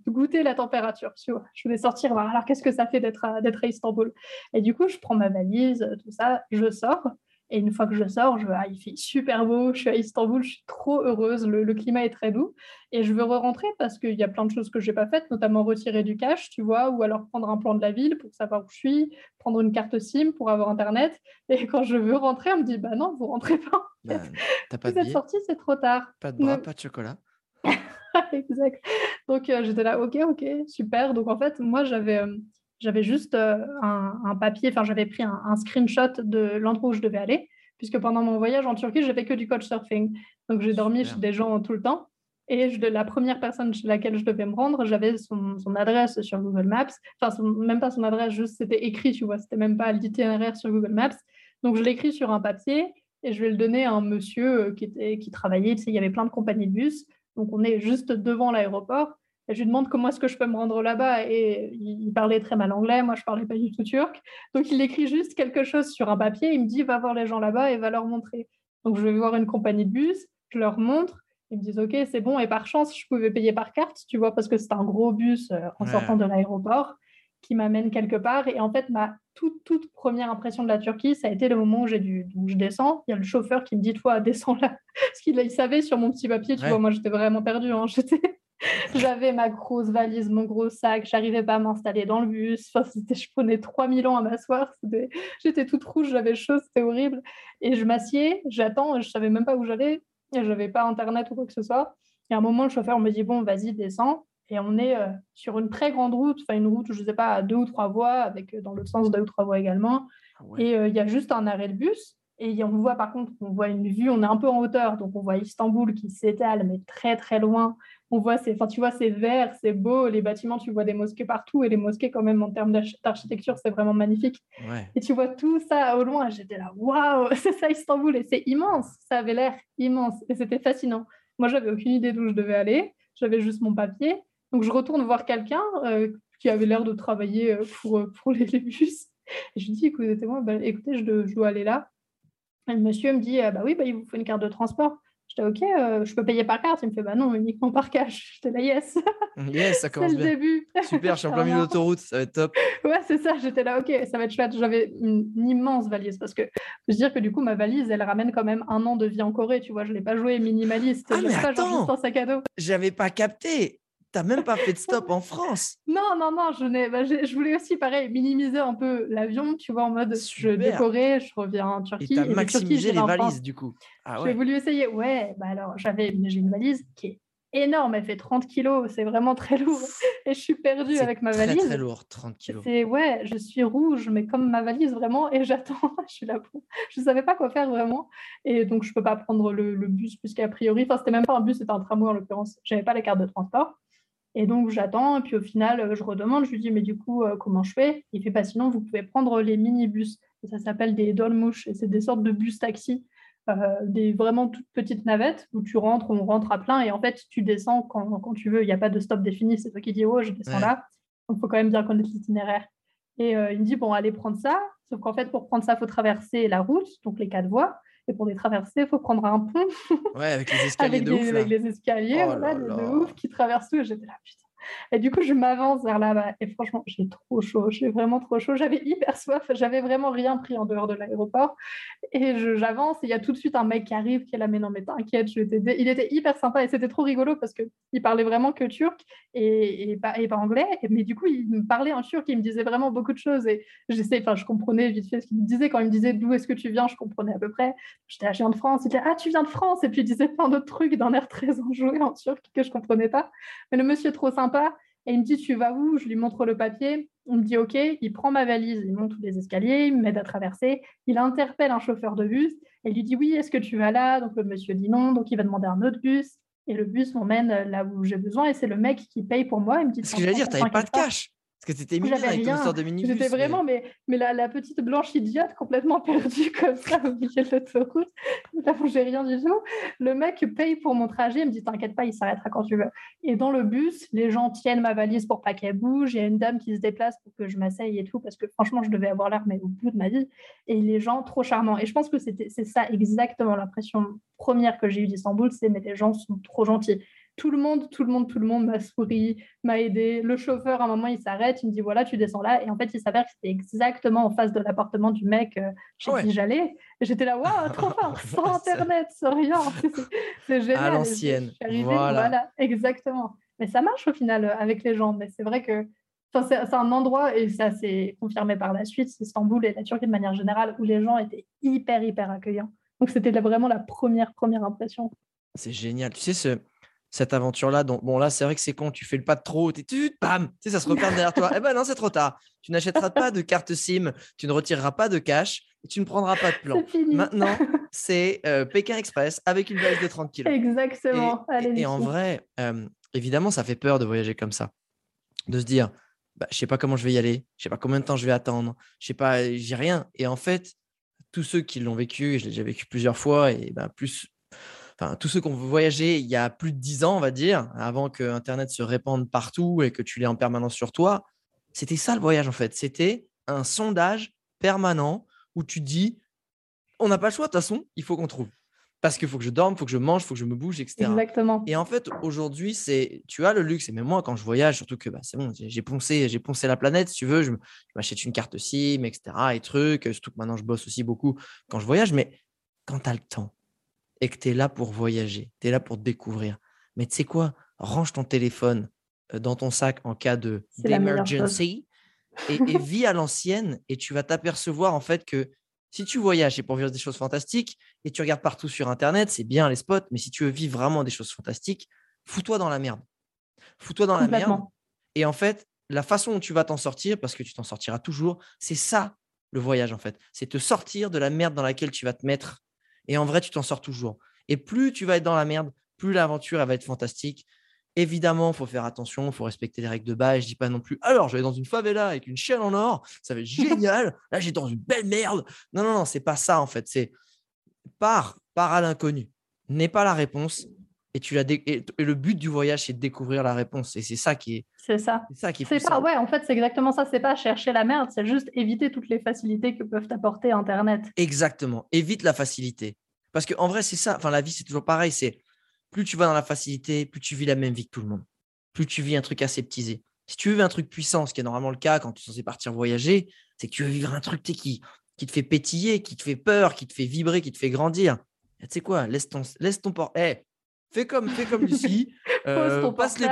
goûter la température. Tu vois. Je voulais sortir, alors qu'est-ce que ça fait d'être à Istanbul? Et du coup, je prends ma valise, tout ça, je sors. Et une fois que je sors, je, ah, il fait super beau, je suis à Istanbul, je suis trop heureuse, le, climat est très doux. Et je veux re-rentrer parce qu'il y a plein de choses que je n'ai pas faites, notamment retirer du cash, tu vois, ou alors prendre un plan de la ville pour savoir où je suis, prendre une carte SIM pour avoir Internet. Et quand je veux rentrer, on me dit, bah non, vous rentrez pas. Bah, pas vous êtes sorti, c'est trop tard. Pas de bras, pas de chocolat. exact. Donc euh, j'étais là, ok, ok, super. Donc en fait, moi j'avais euh, j'avais juste euh, un, papier, enfin j'avais pris un, screenshot de l'endroit où je devais aller, puisque pendant mon voyage en Turquie, j'ai fait que du couchsurfing. Donc j'ai dormi chez des gens tout le temps. Et je, la première personne chez laquelle je devais me rendre, j'avais son, son, adresse sur Google Maps. Enfin, même pas son adresse, juste c'était écrit, tu vois, c'était même pas l'itinéraire sur Google Maps. Donc je l'écris sur un papier et je vais le donner à un monsieur qui, était, qui travaillait. Tu sais, il y avait plein de compagnies de bus. Donc on est juste devant l'aéroport. Et je lui demande comment est-ce que je peux me rendre là-bas. Et il, parlait très mal anglais, moi je parlais pas du tout turc. Donc il écrit juste quelque chose sur un papier, il me dit va voir les gens là-bas et va leur montrer. Donc je vais voir une compagnie de bus, je leur montre, ils me disent ok c'est bon et par chance je pouvais payer par carte, tu vois, parce que c'est un gros bus euh, en sortant de l'aéroport qui m'amène quelque part. Et en fait ma toute, toute première impression de la Turquie, ça a été le moment où j'ai dû, je descends. Il y a le chauffeur qui me dit toi descends là, parce qu'il il savait sur mon petit papier, tu vois, moi j'étais vraiment perdue, hein. j'étais j'avais ma grosse valise, mon gros sac, j'arrivais pas à m'installer dans le bus. Enfin, je prenais 3000 ans à m'asseoir. J'étais toute rouge, j'avais chaud, c'était horrible. Et je m'assieds, j'attends, je savais même pas où j'allais. Je n'avais pas internet ou quoi que ce soit. Et à un moment, le chauffeur me dit Bon, vas-y, descends. Et on est euh, sur une très grande route, enfin une route, je ne sais pas, à deux ou trois voies, avec euh, dans l'autre sens deux ou trois voies également. Ah et euh, il y a juste un arrêt de bus. Et on voit par contre, on voit une vue, on est un peu en hauteur, donc on voit Istanbul qui s'étale, mais très très loin on voit, enfin, tu vois, c'est vert, c'est beau, les bâtiments, tu vois des mosquées partout, et les mosquées, quand même, en termes d'architecture, c'est vraiment magnifique. Et tu vois tout ça au loin, j'étais là, waouh, c'est ça Istanbul, et c'est immense, ça avait l'air immense, et c'était fascinant. Moi, j'avais aucune idée d'où je devais aller, j'avais juste mon papier, donc je retourne voir quelqu'un euh, qui avait l'air de travailler euh, pour, euh, pour les, bus, et je lui dis, écoutez, moi, bah, écoutez, je, dois aller là. Et le monsieur me dit, ah, bah oui, bah, il vous faut une carte de transport. J'étais OK, euh, je peux payer par carte. Il me fait bah non, uniquement par cash. J'étais là, yes. Yes, ça commence bien. le début. Super, je suis en plein milieu d'autoroute, ça va être top. ouais, c'est ça. J'étais là, OK, ça va être chouette. J'avais une, immense valise parce que je veux dire que du coup, ma valise, elle ramène quand même un an de vie en Corée. Tu vois, je ne l'ai pas joué minimaliste. Ah, mais pas juste un sac à dos. J'avais pas capté n'as même pas fait de stop en France. Non, non, non, je, bah, je, voulais aussi, pareil, minimiser un peu l'avion, tu vois, en mode je décorais, je reviens en Turquie. Et tu as maximisé les valises, du coup. Ah, J'ai voulu essayer, ouais, bah alors j'avais, j'ai une valise qui est énorme, elle fait 30 kilos, c'est vraiment très lourd. Et je suis perdue avec ma valise. C'est très lourd, 30 kilos. C'est, ouais, je suis rouge, mais comme ma valise vraiment, et j'attends, je suis là pour... Je ne savais pas quoi faire vraiment. Et donc, je ne peux pas prendre le, le bus, puisqu'a priori, enfin, c'était même pas un bus, c'était un tramway en l'occurrence. Je n'avais pas la carte de transport. Et donc, j'attends. Et puis, au final, euh, je redemande. Je lui dis, mais du coup, euh, comment je fais? Il fait, pas bah, sinon, vous pouvez prendre les minibus. ça s'appelle des dolmouches. Et c'est des sortes de bus taxi. Euh, des vraiment toutes petites navettes où tu rentres, on rentre à plein. Et en fait, tu descends quand, quand tu veux. Il n'y a pas de stop défini. C'est toi qui dis, oh, je descends là. Donc, il faut quand même bien connaître l'itinéraire. Et il me dit, bon, allez prendre ça. Sauf qu'en fait, pour prendre ça, il faut traverser la route, donc les quatre voies. Et pour les traverser, il faut prendre un pont. Ouais, avec les escaliers de ouf. Avec les escaliers, oh voilà, de, ouf qui traversent tout. J'étais là, putain. Et du coup, je m'avance vers là-bas. Et franchement, j'ai trop chaud. J'ai vraiment trop chaud. J'avais hyper soif. J'avais vraiment rien pris en dehors de l'aéroport. Et j'avance. Et il y a tout de suite un mec qui arrive qui est là. Mais non, mais t'inquiète, je vais Il était hyper sympa. Et c'était trop rigolo parce qu'il parlait vraiment que turc et, pas, et pas anglais. Mais du coup, il me parlait en turc. Il me disait vraiment beaucoup de choses. Et j'essaie, enfin, je comprenais vite fait ce qu'il me disait. Quand il me disait d'où est-ce que tu viens, je comprenais à peu près. J'étais, ah, je viens de France. Il disait, ah, tu viens de France. Et puis il disait plein d'autres trucs d'un air très enjoué en turc que je comprenais pas. Mais le monsieur est trop sympa. Et il me dit, tu vas où? Je lui montre le papier. On me dit, OK. Il prend ma valise, il monte tous les escaliers, il m'aide à traverser. Il interpelle un chauffeur de bus et lui dit, oui, est-ce que tu vas là? Donc le monsieur dit non. Donc il va demander un autre bus. Et le bus m'emmène là où j'ai besoin. Et c'est le mec qui paye pour moi. Il me dit, ce que j'allais dire, tu n'avais pas de cash que c'était mignon avec ton histoire de minibus. J'étais vraiment, mais, mais la, la, petite blanche idiote complètement perdue comme ça au milieu de l'autoroute. Là, j'ai rien du tout. Le mec paye pour mon trajet. Il me dit T'inquiète pas, il s'arrêtera quand tu veux. Et dans le bus, les gens tiennent ma valise pour pas qu'elle bouge. Il y a une dame qui se déplace pour que je m'asseye et tout, parce que franchement, je devais avoir l'air, mais au bout de ma vie. Et les gens, trop charmants. Et je pense que c'est ça exactement l'impression première que j'ai eue d'Istanbul c'est mais les gens sont trop gentils tout le monde, tout le monde, tout le monde m'a souri, m'a aidé. Le chauffeur, à un moment, il s'arrête, il me dit voilà, tu descends là. Et en fait, il s'avère que c'était exactement en face de l'appartement du mec euh, chez Ouais. qui j'allais. Et J'étais là, waouh, trop fort, sans internet, sans rien. C'est- génial. À l'ancienne, arrivée, voilà. exactement. Mais ça marche au final euh, avec les gens. Mais c'est vrai que c'est un endroit, et ça s'est confirmé par la suite, Istanbul et la Turquie de manière générale, où les gens étaient hyper, hyper accueillants. Donc c'était vraiment la première, première impression. C'est génial. Tu sais, ce, cette aventure-là, dont- bon, là, c'est vrai que c'est con, tu fais le pas de trop, tu bam, tu sais, ça se repère derrière toi. Eh ben non, c'est trop tard. Tu n'achèteras pas de carte SIM, tu ne retireras pas de cash, et tu ne prendras pas de plan. C'est fini. Maintenant, c'est euh, Pékin Express avec une valise de 30 kilos. Exactement. Et, Allez, et- en vrai, euh, évidemment, ça fait peur de voyager comme ça. De se dire, bah, je sais pas comment je vais y aller, je sais pas combien de temps je vais attendre, je sais pas, j'ai rien. Et en fait, tous ceux qui l'ont vécu, et je l'ai déjà vécu plusieurs fois, et ben plus, enfin, tous ceux qui ont voyagé il y a plus de 10 ans, on va dire, avant que Internet se répande partout et que tu l'aies en permanence sur toi, c'était ça le voyage en fait. C'était un sondage permanent où tu dis, on n'a pas le choix de toute façon, il faut qu'on trouve. Parce qu'il faut que je dorme, il faut que je mange, il faut que je me bouge, etc. Exactement. Et en fait, aujourd'hui, c'est tu as le luxe. Et même moi, quand je voyage, surtout que bah, c'est bon, j'ai poncé, j'ai poncé la planète, si tu veux, je m'achète une carte SIM, etc. Et trucs. Surtout que maintenant, je bosse aussi beaucoup quand je voyage. Mais quand tu as le temps et que tu es là pour voyager, tu es là pour découvrir. Mais tu sais quoi? Range ton téléphone euh, dans ton sac en cas de d'emergency et, et vis à l'ancienne. Et tu vas t'apercevoir en fait que si tu voyages, c'est pour vivre des choses fantastiques et tu regardes partout sur Internet, c'est bien les spots, mais si tu veux vivre vraiment des choses fantastiques, fous-toi dans la merde. Fous-toi dans la merde. Et en fait, la façon dont tu vas t'en sortir, parce que tu t'en sortiras toujours, c'est ça le voyage en fait. C'est te sortir de la merde dans laquelle tu vas te mettre. Et en vrai, tu t'en sors toujours. Et plus tu vas être dans la merde, plus l'aventure elle va être fantastique. Évidemment, il faut faire attention, il faut respecter les règles de base. Je dis pas non plus, alors je vais dans une favela avec une chaîne en or, ça va être génial. Là, j'ai dans une belle merde. Non, non, non, c'est pas ça en fait. C'est pars, pars à l'inconnu. N'est pas la réponse. Et, tu la dé- et, le but du voyage, c'est de découvrir la réponse. Et c'est ça qui est, C'est ça. c'est ça qui est pas, ouais, en fait, c'est exactement ça. C'est pas chercher la merde, c'est juste éviter toutes les facilités que peuvent apporter Internet. Exactement. Évite la facilité. Parce qu'en vrai, c'est ça. Enfin, la vie, c'est toujours pareil. C'est plus tu vas dans la facilité, plus tu vis la même vie que tout le monde. Plus tu vis un truc aseptisé. Si tu veux un truc puissant, ce qui est normalement le cas quand tu es censé partir voyager, c'est que tu veux vivre un truc qui, qui te fait pétiller, qui te fait peur, qui te fait vibrer, qui te fait grandir. Et Tu sais quoi? Laisse ton, laisse ton port. Eh, fais comme, fais comme Lucie. euh, ton passe les.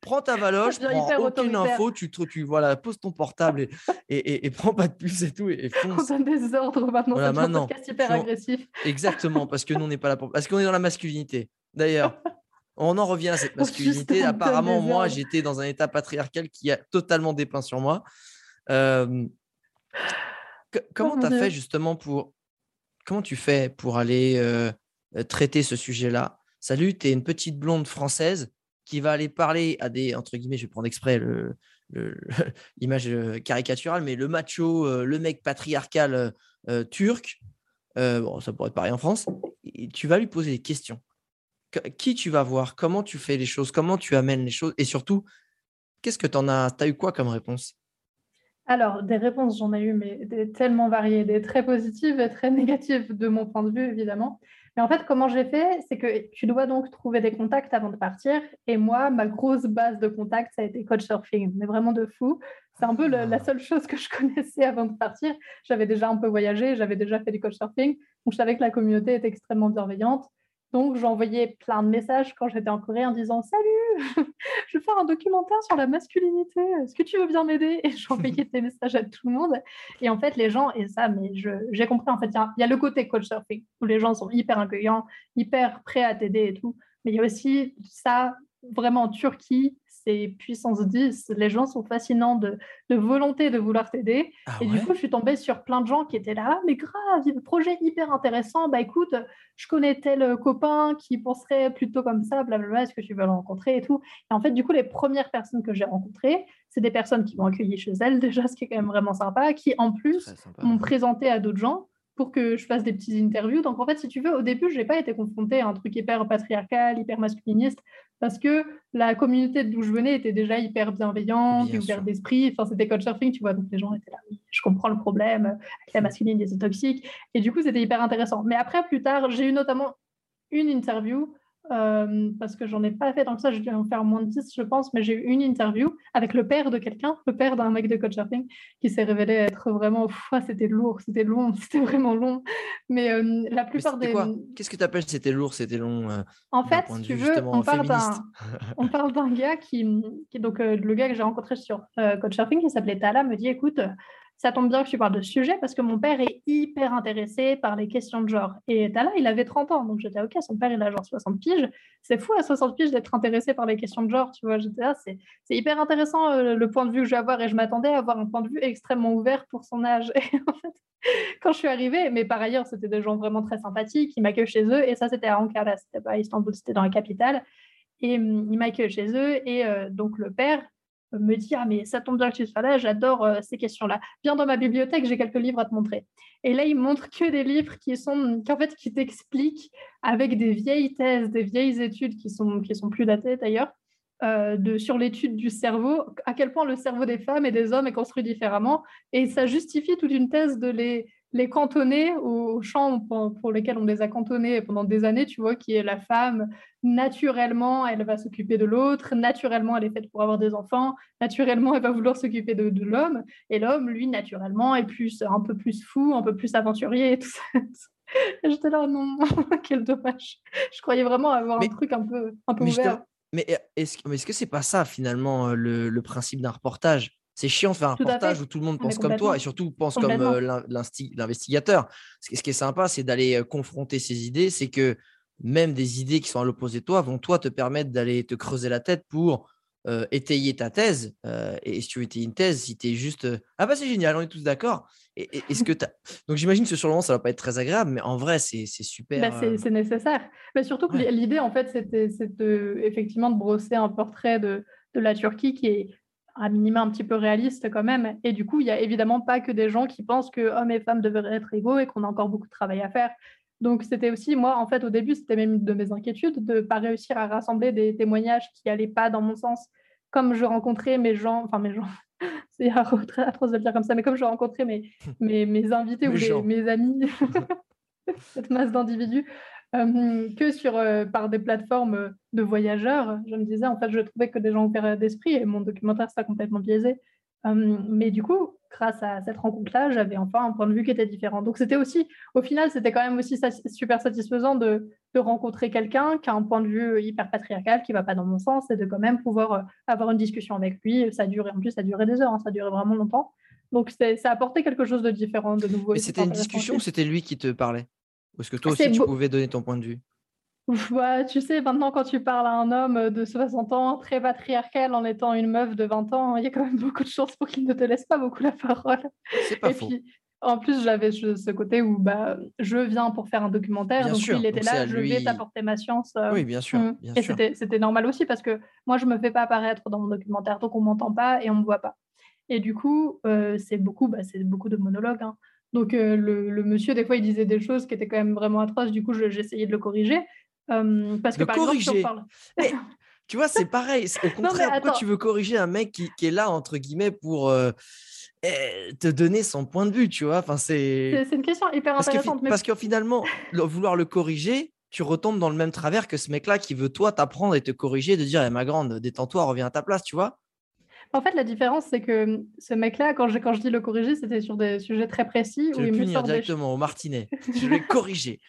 Prends ta valoche, prends aucune info, tu, te- tu voilà, pose ton portable et, et, et- et prends pas de puce et tout et, On donne des ordres maintenant. Voilà, devient un podcast hyper agressif. Exactement, parce que nous, on n'est pas là pour. Parce qu'on est dans la masculinité. D'ailleurs, on en revient à cette masculinité. Apparemment, moi, j'étais dans un état patriarcal qui a totalement dépeint sur moi. Euh, que- comment tu as fait justement pour. Comment tu fais pour aller euh, traiter ce sujet-là? Salut, tu es une petite blonde française qui va aller parler à des. Entre guillemets, je vais prendre exprès l'image euh, caricaturale, mais le macho, euh, le mec patriarcal euh, turc. bon, ça pourrait être pareil en France. Tu vas lui poser des questions. Que- Qui tu vas voir? Comment tu fais les choses? Comment tu amènes les choses? Et surtout, qu'est-ce que tu en as? Tu as eu quoi comme réponse? Alors, des réponses, j'en ai eu, mais tellement variées, des très positives et très négatives de mon point de vue, évidemment. Mais en fait, comment j'ai fait, c'est que tu dois donc trouver des contacts avant de partir. Et moi, ma grosse base de contacts, ça a été Couchsurfing, mais vraiment de fou. C'est un peu le- la Ah. seule chose que je connaissais avant de partir. J'avais déjà un peu voyagé, j'avais déjà fait du Couchsurfing, donc je savais que la communauté était extrêmement bienveillante. Donc, j'envoyais plein de messages quand j'étais en Corée en disant Salut, je vais faire un documentaire sur la masculinité. Est-ce que tu veux bien m'aider Et j'envoyais des messages à tout le monde. Et en fait, les gens, et ça, mais je- j'ai compris, en fait, il y y, a le côté couchsurfing où les gens sont hyper accueillants, hyper prêts à t'aider et tout. Mais il y a aussi ça, vraiment en Turquie, puissance 10. Les gens sont fascinants de, de volonté de vouloir t'aider. Ah Et du coup, je suis tombée sur plein de gens qui étaient là, Ah, mais grave, projet hyper intéressant. Bah écoute, je connais tel copain qui penserait plutôt comme ça, blablabla, est-ce que tu veux le rencontrer et tout. Et en fait, du coup, les premières personnes que j'ai rencontrées, c'est des personnes qui m'ont accueilli chez elles, déjà, ce qui est quand même vraiment sympa, qui en plus m'ont présenté à d'autres gens pour que je fasse des petites interviews. Donc en fait, si tu veux, au début, je n'ai pas été confrontée à un truc hyper patriarcal, hyper masculiniste, parce que la communauté d'où je venais était déjà hyper bienveillante, Bien sûr. d'esprit. Enfin, c'était couchsurfing, tu vois, donc les gens étaient là, je comprends le problème, avec la masculinité toxique. Et du coup, c'était hyper intéressant. Mais après, plus tard, j'ai eu notamment une interview euh, parce que j'en ai pas fait tant que ça, je vais en faire moins de 10, je pense, mais j'ai eu une interview avec le père de quelqu'un, le père d'un mec de coach-surfing, qui s'est révélé être vraiment, c'était lourd, c'était long, c'était vraiment long. Mais euh, la plupart des. Qu'est-ce que tu appelles c'était lourd, c'était long euh, En fait, si tu veux, on parle, on parle d'un gars qui, qui donc le gars que j'ai rencontré sur coach-surfing, qui s'appelait Tala, me dit écoute, ça tombe bien que tu parles de sujet parce que mon père est hyper intéressé par les questions de genre. Et là, il avait 30 ans, donc j'étais OK, son père, il a genre 60 piges. C'est fou à 60 piges d'être intéressé par les questions de genre, tu vois. C'est hyper intéressant euh, le point de vue que je vais avoir et je m'attendais à avoir un point de vue extrêmement ouvert pour son âge. Et en fait, quand je suis arrivée, mais par ailleurs, c'était des gens vraiment très sympathiques, ils m'accueillent chez eux et ça, c'était à Ankara, c'était pas à Istanbul, c'était dans la capitale. Et hum, ils m'accueillent chez eux et euh, donc le père, me dit Ah, mais ça tombe bien que tu sois là, j'adore euh, ces questions-là. Viens dans ma bibliothèque, j'ai quelques livres à te montrer. Et là, il montre que des livres qui sont, en fait, qui t'expliquent avec des vieilles thèses, des vieilles études qui sont, qui sont plus datées d'ailleurs, euh, sur l'étude du cerveau, à quel point le cerveau des femmes et des hommes est construit différemment. Et ça justifie toute une thèse de les, les cantonner au champ pour, lesquels on les a cantonnés pendant des années, tu vois, qui est la femme, naturellement, elle va s'occuper de l'autre, naturellement, elle est faite pour avoir des enfants, naturellement, elle va vouloir s'occuper de, l'homme, et l'homme, lui, naturellement, est plus, un peu plus fou, un peu plus aventurier et tout ça. J'étais là, non, quel dommage. Je croyais vraiment avoir un truc un peu, un peu ouvert. Mais est-ce est -ce que c'est pas ça, finalement, le, le principe d'un reportage? C'est chiant de faire un reportage où tout le monde pense comme toi et surtout pense comme euh, l'investigateur. Ce qui est sympa, c'est d'aller confronter ces idées. C'est que même des idées qui sont à l'opposé de toi vont toi te permettre d'aller te creuser la tête pour euh, étayer ta thèse. et si tu veux étayer une thèse, si tu es juste Ah bah c'est génial, on est tous d'accord. Et, ce que Donc j'imagine que sur le moment, ça va pas être très agréable, mais en vrai, c'est super. Bah, c'est nécessaire. Mais surtout que l'idée, en fait, c'était effectivement de brosser un portrait de, de la Turquie qui est à minima un petit peu réaliste quand même. Et du coup, il n'y a évidemment pas que des gens qui pensent que hommes et femmes devraient être égaux et qu'on a encore beaucoup de travail à faire. Donc c'était aussi, moi, en fait, au début, c'était même une de mes inquiétudes de ne pas réussir à rassembler des témoignages qui n'allaient pas dans mon sens, comme je rencontrais mes gens, enfin mes gens, c'est atroce de le dire comme ça, mais comme je rencontrais mes, mes, mes invités ou mes amis, cette masse d'individus, que sur, par des plateformes de voyageurs. Je me disais, en fait, je trouvais que des gens ouverts d'esprit et mon documentaire, ça complètement biaisé. mais du coup, grâce à cette rencontre-là, j'avais enfin un point de vue qui était différent. Donc, c'était aussi, au final, c'était quand même aussi super satisfaisant de, de rencontrer quelqu'un qui a un point de vue hyper patriarcal, qui ne va pas dans mon sens, et de quand même pouvoir avoir une discussion avec lui. Ça a duré, en plus, ça a duré des heures, hein, ça a duré vraiment longtemps. Donc, ça a apporté quelque chose de différent, de nouveau. Et c'était une discussion ou c'était lui qui te parlait? Ou est-ce que toi aussi, tu pouvais donner ton point de vue? Ouais, tu sais, maintenant, quand tu parles à un homme de 60 ans, très patriarcal, en étant une meuf de 20 ans, il y a quand même beaucoup de chances pour qu'il ne te laisse pas beaucoup la parole. C'est pas faux. Puis, en plus, j'avais ce côté où bah, je viens pour faire un documentaire, bien donc sûr. il était là, je vais t'apporter ma science. Euh, oui, bien sûr. Mm. et c'était normal aussi parce que moi, je ne me fais pas apparaître dans mon documentaire, donc on ne m'entend pas et on ne me voit pas. Et du coup, euh, c'est beaucoup, bah, beaucoup de monologues. Hein. Donc euh, le, monsieur, des fois, il disait des choses qui étaient quand même vraiment atroces. Du coup, j'essayais de le corriger. Euh, parce que par corriger. exemple, tu vois, c'est pareil. Au contraire, pourquoi tu veux corriger un mec qui, est là, entre guillemets, pour euh, eh, te donner son point de vue, tu vois? Enfin, C'est une question hyper intéressante. Parce que, finalement, vouloir le corriger, tu retombes dans le même travers que ce mec-là qui veut, toi, t'apprendre et te corriger, de dire, eh, ma grande, détends-toi, reviens à ta place, tu vois? En fait, la différence, c'est que ce mec-là, quand je, quand je dis le corriger, c'était sur des sujets très précis. Tu où il me sort directement au martinet. je vais corriger.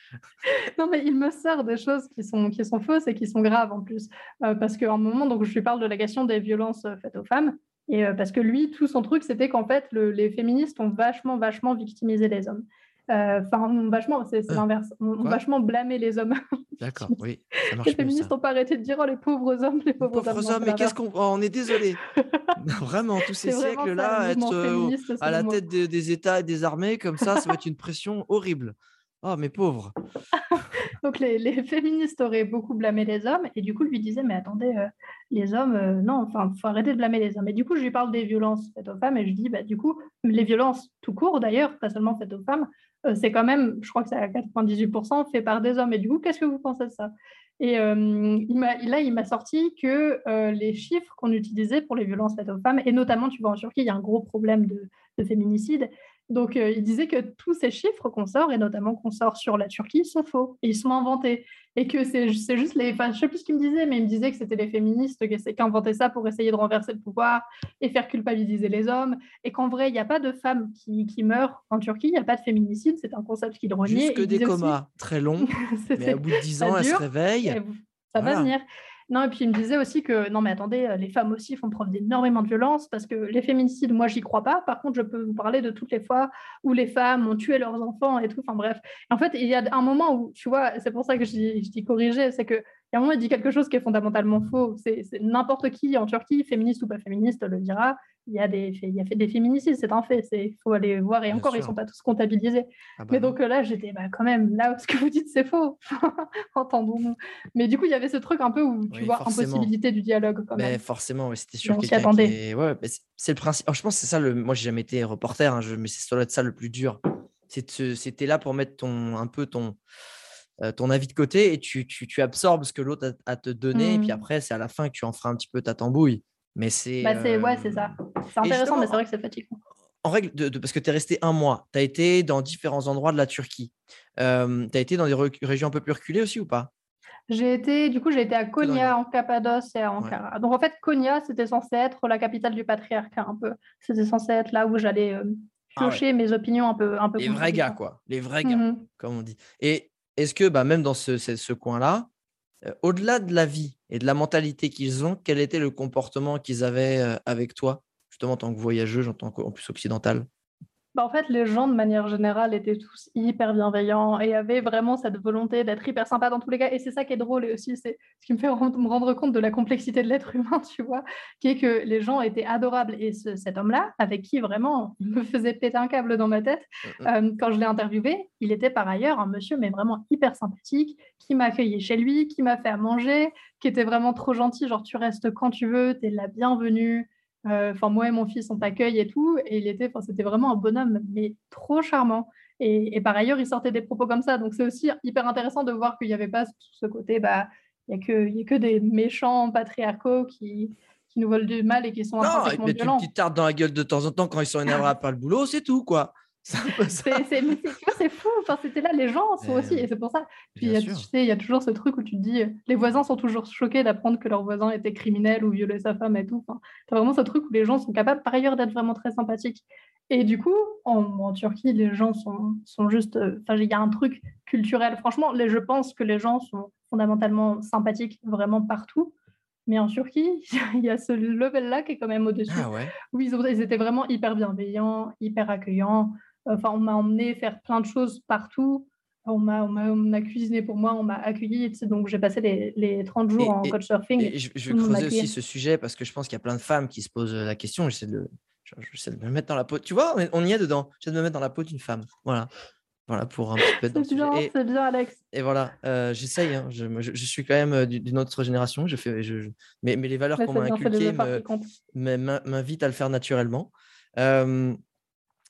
non, mais il me sort des choses qui sont, qui sont fausses et qui sont graves en plus. Euh, parce qu'à un moment, donc, je lui parle de la question des violences euh, faites aux femmes. Et euh, parce que lui, tout son truc, c'était qu'en fait, les féministes ont vachement, vachement victimisé les hommes. Euh, enfin, vachement, c'est ah. l'inverse. On, vachement blâmer les hommes. D'accord, oui. les féministes n'ont pas arrêté de dire oh, les pauvres hommes, les pauvres, pauvres hommes. mais qu'est-ce qu'on. Oh, on est désolé. vraiment, tous ces siècles-là, être euh, à la tête des États et des armées, comme ça, ça va être une pression horrible. Oh, mes pauvres. Donc, les, féministes auraient beaucoup blâmé les hommes, et du coup, lui disait Mais attendez, euh, les hommes, non, enfin, faut arrêter de blâmer les hommes. Et du coup, je lui parle des violences faites aux femmes, et je dis bah, Du coup, les violences tout court, d'ailleurs, pas seulement faites aux femmes, euh, c'est quand même, je crois que c'est à 98% fait par des hommes. Et du coup, qu'est-ce que vous pensez de ça? Et euh, là, il m'a sorti que euh, les chiffres qu'on utilisait pour les violences faites aux femmes, et notamment, tu vois, en Turquie, il y a un gros problème de, féminicide, Donc, euh, il disait que tous ces chiffres qu'on sort, et notamment qu'on sort sur la Turquie, sont faux et ils sont inventés. Et que c'est juste les. Enfin, je sais plus ce qu'il me disait, mais il me disait que c'était les féministes qui inventaient ça pour essayer de renverser le pouvoir et faire culpabiliser les hommes. Et qu'en vrai, il n'y a pas de femmes qui, qui, meurent en Turquie, il n'y a pas de féminicide, c'est un concept qu'il reniait. Juste que des comas très longs, mais au bout de 10 ans, elles se réveillent. Ça va venir. Non, et puis il me disait aussi que, non, mais attendez, euh, les femmes aussi font preuve d'énormément de violence parce que les féminicides, moi, j'y crois pas. Par contre, je peux vous parler de toutes les fois où les femmes ont tué leurs enfants et tout. Enfin, bref. En fait, il y a un moment où, tu vois, c'est pour ça que je dis, corriger, c'est que il y a un moment, il dit quelque chose qui est fondamentalement faux. C'est n'importe qui en Turquie, féministe ou pas féministe, le dira. Il y a des, il y a fait des féminicides, c'est un fait. Il faut aller voir. Et encore, ils ne sont pas tous comptabilisés. Ah bah mais donc là, j'étais bah, quand même, là, ce que vous dites, c'est faux. Entendons-nous. Mais du coup, il y avait ce truc un peu où tu vois impossibilité du dialogue. Quand mais forcément, c'était sûr. quelqu'un qui ouais, c'est le principe. je pense que c'est ça. Le... Moi, j'ai jamais été reporter, hein, je... mais c'est ça le plus dur. C'était là pour mettre ton, un peu ton euh, ton avis de côté et tu, tu, absorbes ce que l'autre a à te donner. Et puis mmh. après, c'est à la fin que tu en feras un petit peu ta tambouille. Mais c'est. Bah ouais, c'est ça. C'est intéressant, mais c'est vrai que c'est fatigant. En règle, de, parce que tu es resté un mois, tu as été dans différents endroits de la Turquie. Euh, tu as été dans des régions un peu plus reculées aussi ou pas? J'ai été, du coup, j'ai été à Konya, en Cappadoce et à Ankara. Donc, en fait, Konya, c'était censé être la capitale du patriarcat, un peu. C'était censé être là où j'allais euh, ah mes opinions un peu. Un peu Les vrais gars, quoi. Les vrais gars, mmh comme on dit. Et est-ce que bah, même dans ce, coin-là, euh, au-delà de la vie et de la mentalité qu'ils ont, quel était le comportement qu'ils avaient euh, avec toi, justement en tant que voyageuse, en tant qu'en plus occidental? Bah, en fait, les gens, de manière générale, étaient tous hyper bienveillants et avaient vraiment cette volonté d'être hyper sympa dans tous les cas. Et c'est ça qui est drôle et aussi c'est ce qui me fait me rendre compte de la complexité de l'être humain, tu vois, qui est que les gens étaient adorables. Et cet homme-là, avec qui vraiment il me faisait péter un câble dans ma tête, mmh, mmh. Euh, quand je l'ai interviewé, il était par ailleurs un monsieur, mais vraiment hyper sympathique, qui m'a accueilli chez lui, qui m'a fait à manger, qui était vraiment trop gentil, genre tu restes quand tu veux, tu es la bienvenue. Euh, enfin, moi et mon fils, on t'accueille et tout. Et il était, c'était vraiment un bonhomme, mais trop charmant. Et, par ailleurs, il sortait des propos comme ça. Donc, c'est aussi hyper intéressant de voir qu'il n'y avait pas ce côté, bah, il n'y a, que, a que des méchants patriarcaux qui, qui nous volent du mal et qui sont non, violents. Non, une petite tarte dans la gueule de temps en temps quand ils sont énervés par le boulot, c'est tout, quoi. C'est fou. Enfin, c'était là, les gens sont aussi, et c'est pour ça. Puis, tu sais, il y a toujours ce truc où tu te dis, les voisins sont toujours choqués d'apprendre que leur voisin était criminel ou violait sa femme et tout. Enfin, tu as vraiment ce truc où les gens sont capables, par ailleurs, d'être vraiment très sympathiques. Et du coup, en, Turquie, les gens sont, sont juste. Euh, il y a un truc culturel. Franchement, les, je pense que les gens sont fondamentalement sympathiques vraiment partout. Mais en Turquie, il y a ce level-là qui est quand même au-dessus. Ah où ils, ont, ils étaient vraiment hyper bienveillants, hyper accueillants. Enfin, on m'a emmené faire plein de choses partout. On m'a, on a cuisiné pour moi, on m'a accueilli. Donc, j'ai passé les, les, 30 jours en coach surfing. Et je, je vais creuser aussi ce sujet parce que je pense qu'il y a plein de femmes qui se posent la question. J'essaie de, j'essaie de me mettre dans la peau. Tu vois, on y est dedans. J'essaie de me mettre dans la peau d'une femme. Voilà. Voilà, pour un petit peu C'est bien, c'est bien, Alex. Et voilà, euh, j'essaye. Hein. Je, je, suis quand même euh, d'une autre génération. Je fais, je, mais, mais les valeurs qu'on m'a inculquées m'invitent à le faire naturellement. Euh,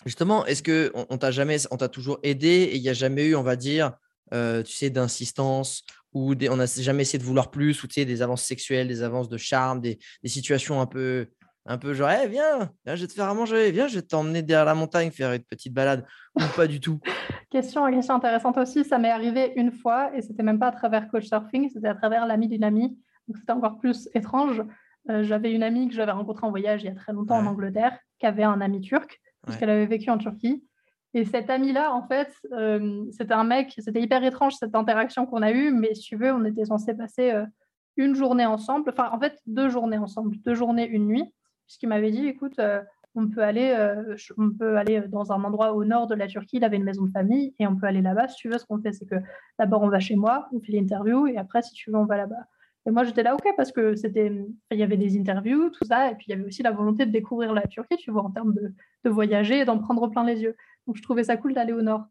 Justement, est-ce que on, t'a jamais, on t'a toujours aidé et il n'y a jamais eu, on va dire, euh, tu sais, d'insistance ou on n'a jamais essayé de vouloir plus ou tu sais, des avances sexuelles, des avances de charme, des, situations un peu, un peu genre, eh, viens, je vais te faire à manger, viens, je vais t'emmener derrière la montagne faire une petite balade ou pas du tout. question, question intéressante aussi, ça m'est arrivé une fois et c'était même pas à travers coach surfing, c'était à travers l'ami d'une amie, donc c'était encore plus étrange. Euh, j'avais une amie que j'avais rencontrée en voyage il y a très longtemps en Angleterre, qui avait un ami turc puisqu'elle avait vécu en Turquie. Et cet ami-là, en fait, euh, c'était un mec, c'était hyper étrange cette interaction qu'on a eue, mais si tu veux, on était censé passer euh, une journée ensemble, enfin, en fait, deux journées ensemble, deux journées, une nuit, puisqu'il m'avait dit, écoute, euh, on peut aller, on peut aller dans un endroit au nord de la Turquie. Il avait une maison de famille et on peut aller là-bas. Si tu veux, ce qu'on fait, c'est que d'abord on va chez moi, on fait l'interview et après, si tu veux, on va là-bas. Et moi, j'étais là, OK, parce que c'était, il y avait des interviews, tout ça, et puis il y avait aussi la volonté de découvrir la Turquie, tu vois, en termes de, de voyager et d'en prendre plein les yeux. Donc, je trouvais ça cool d'aller au nord.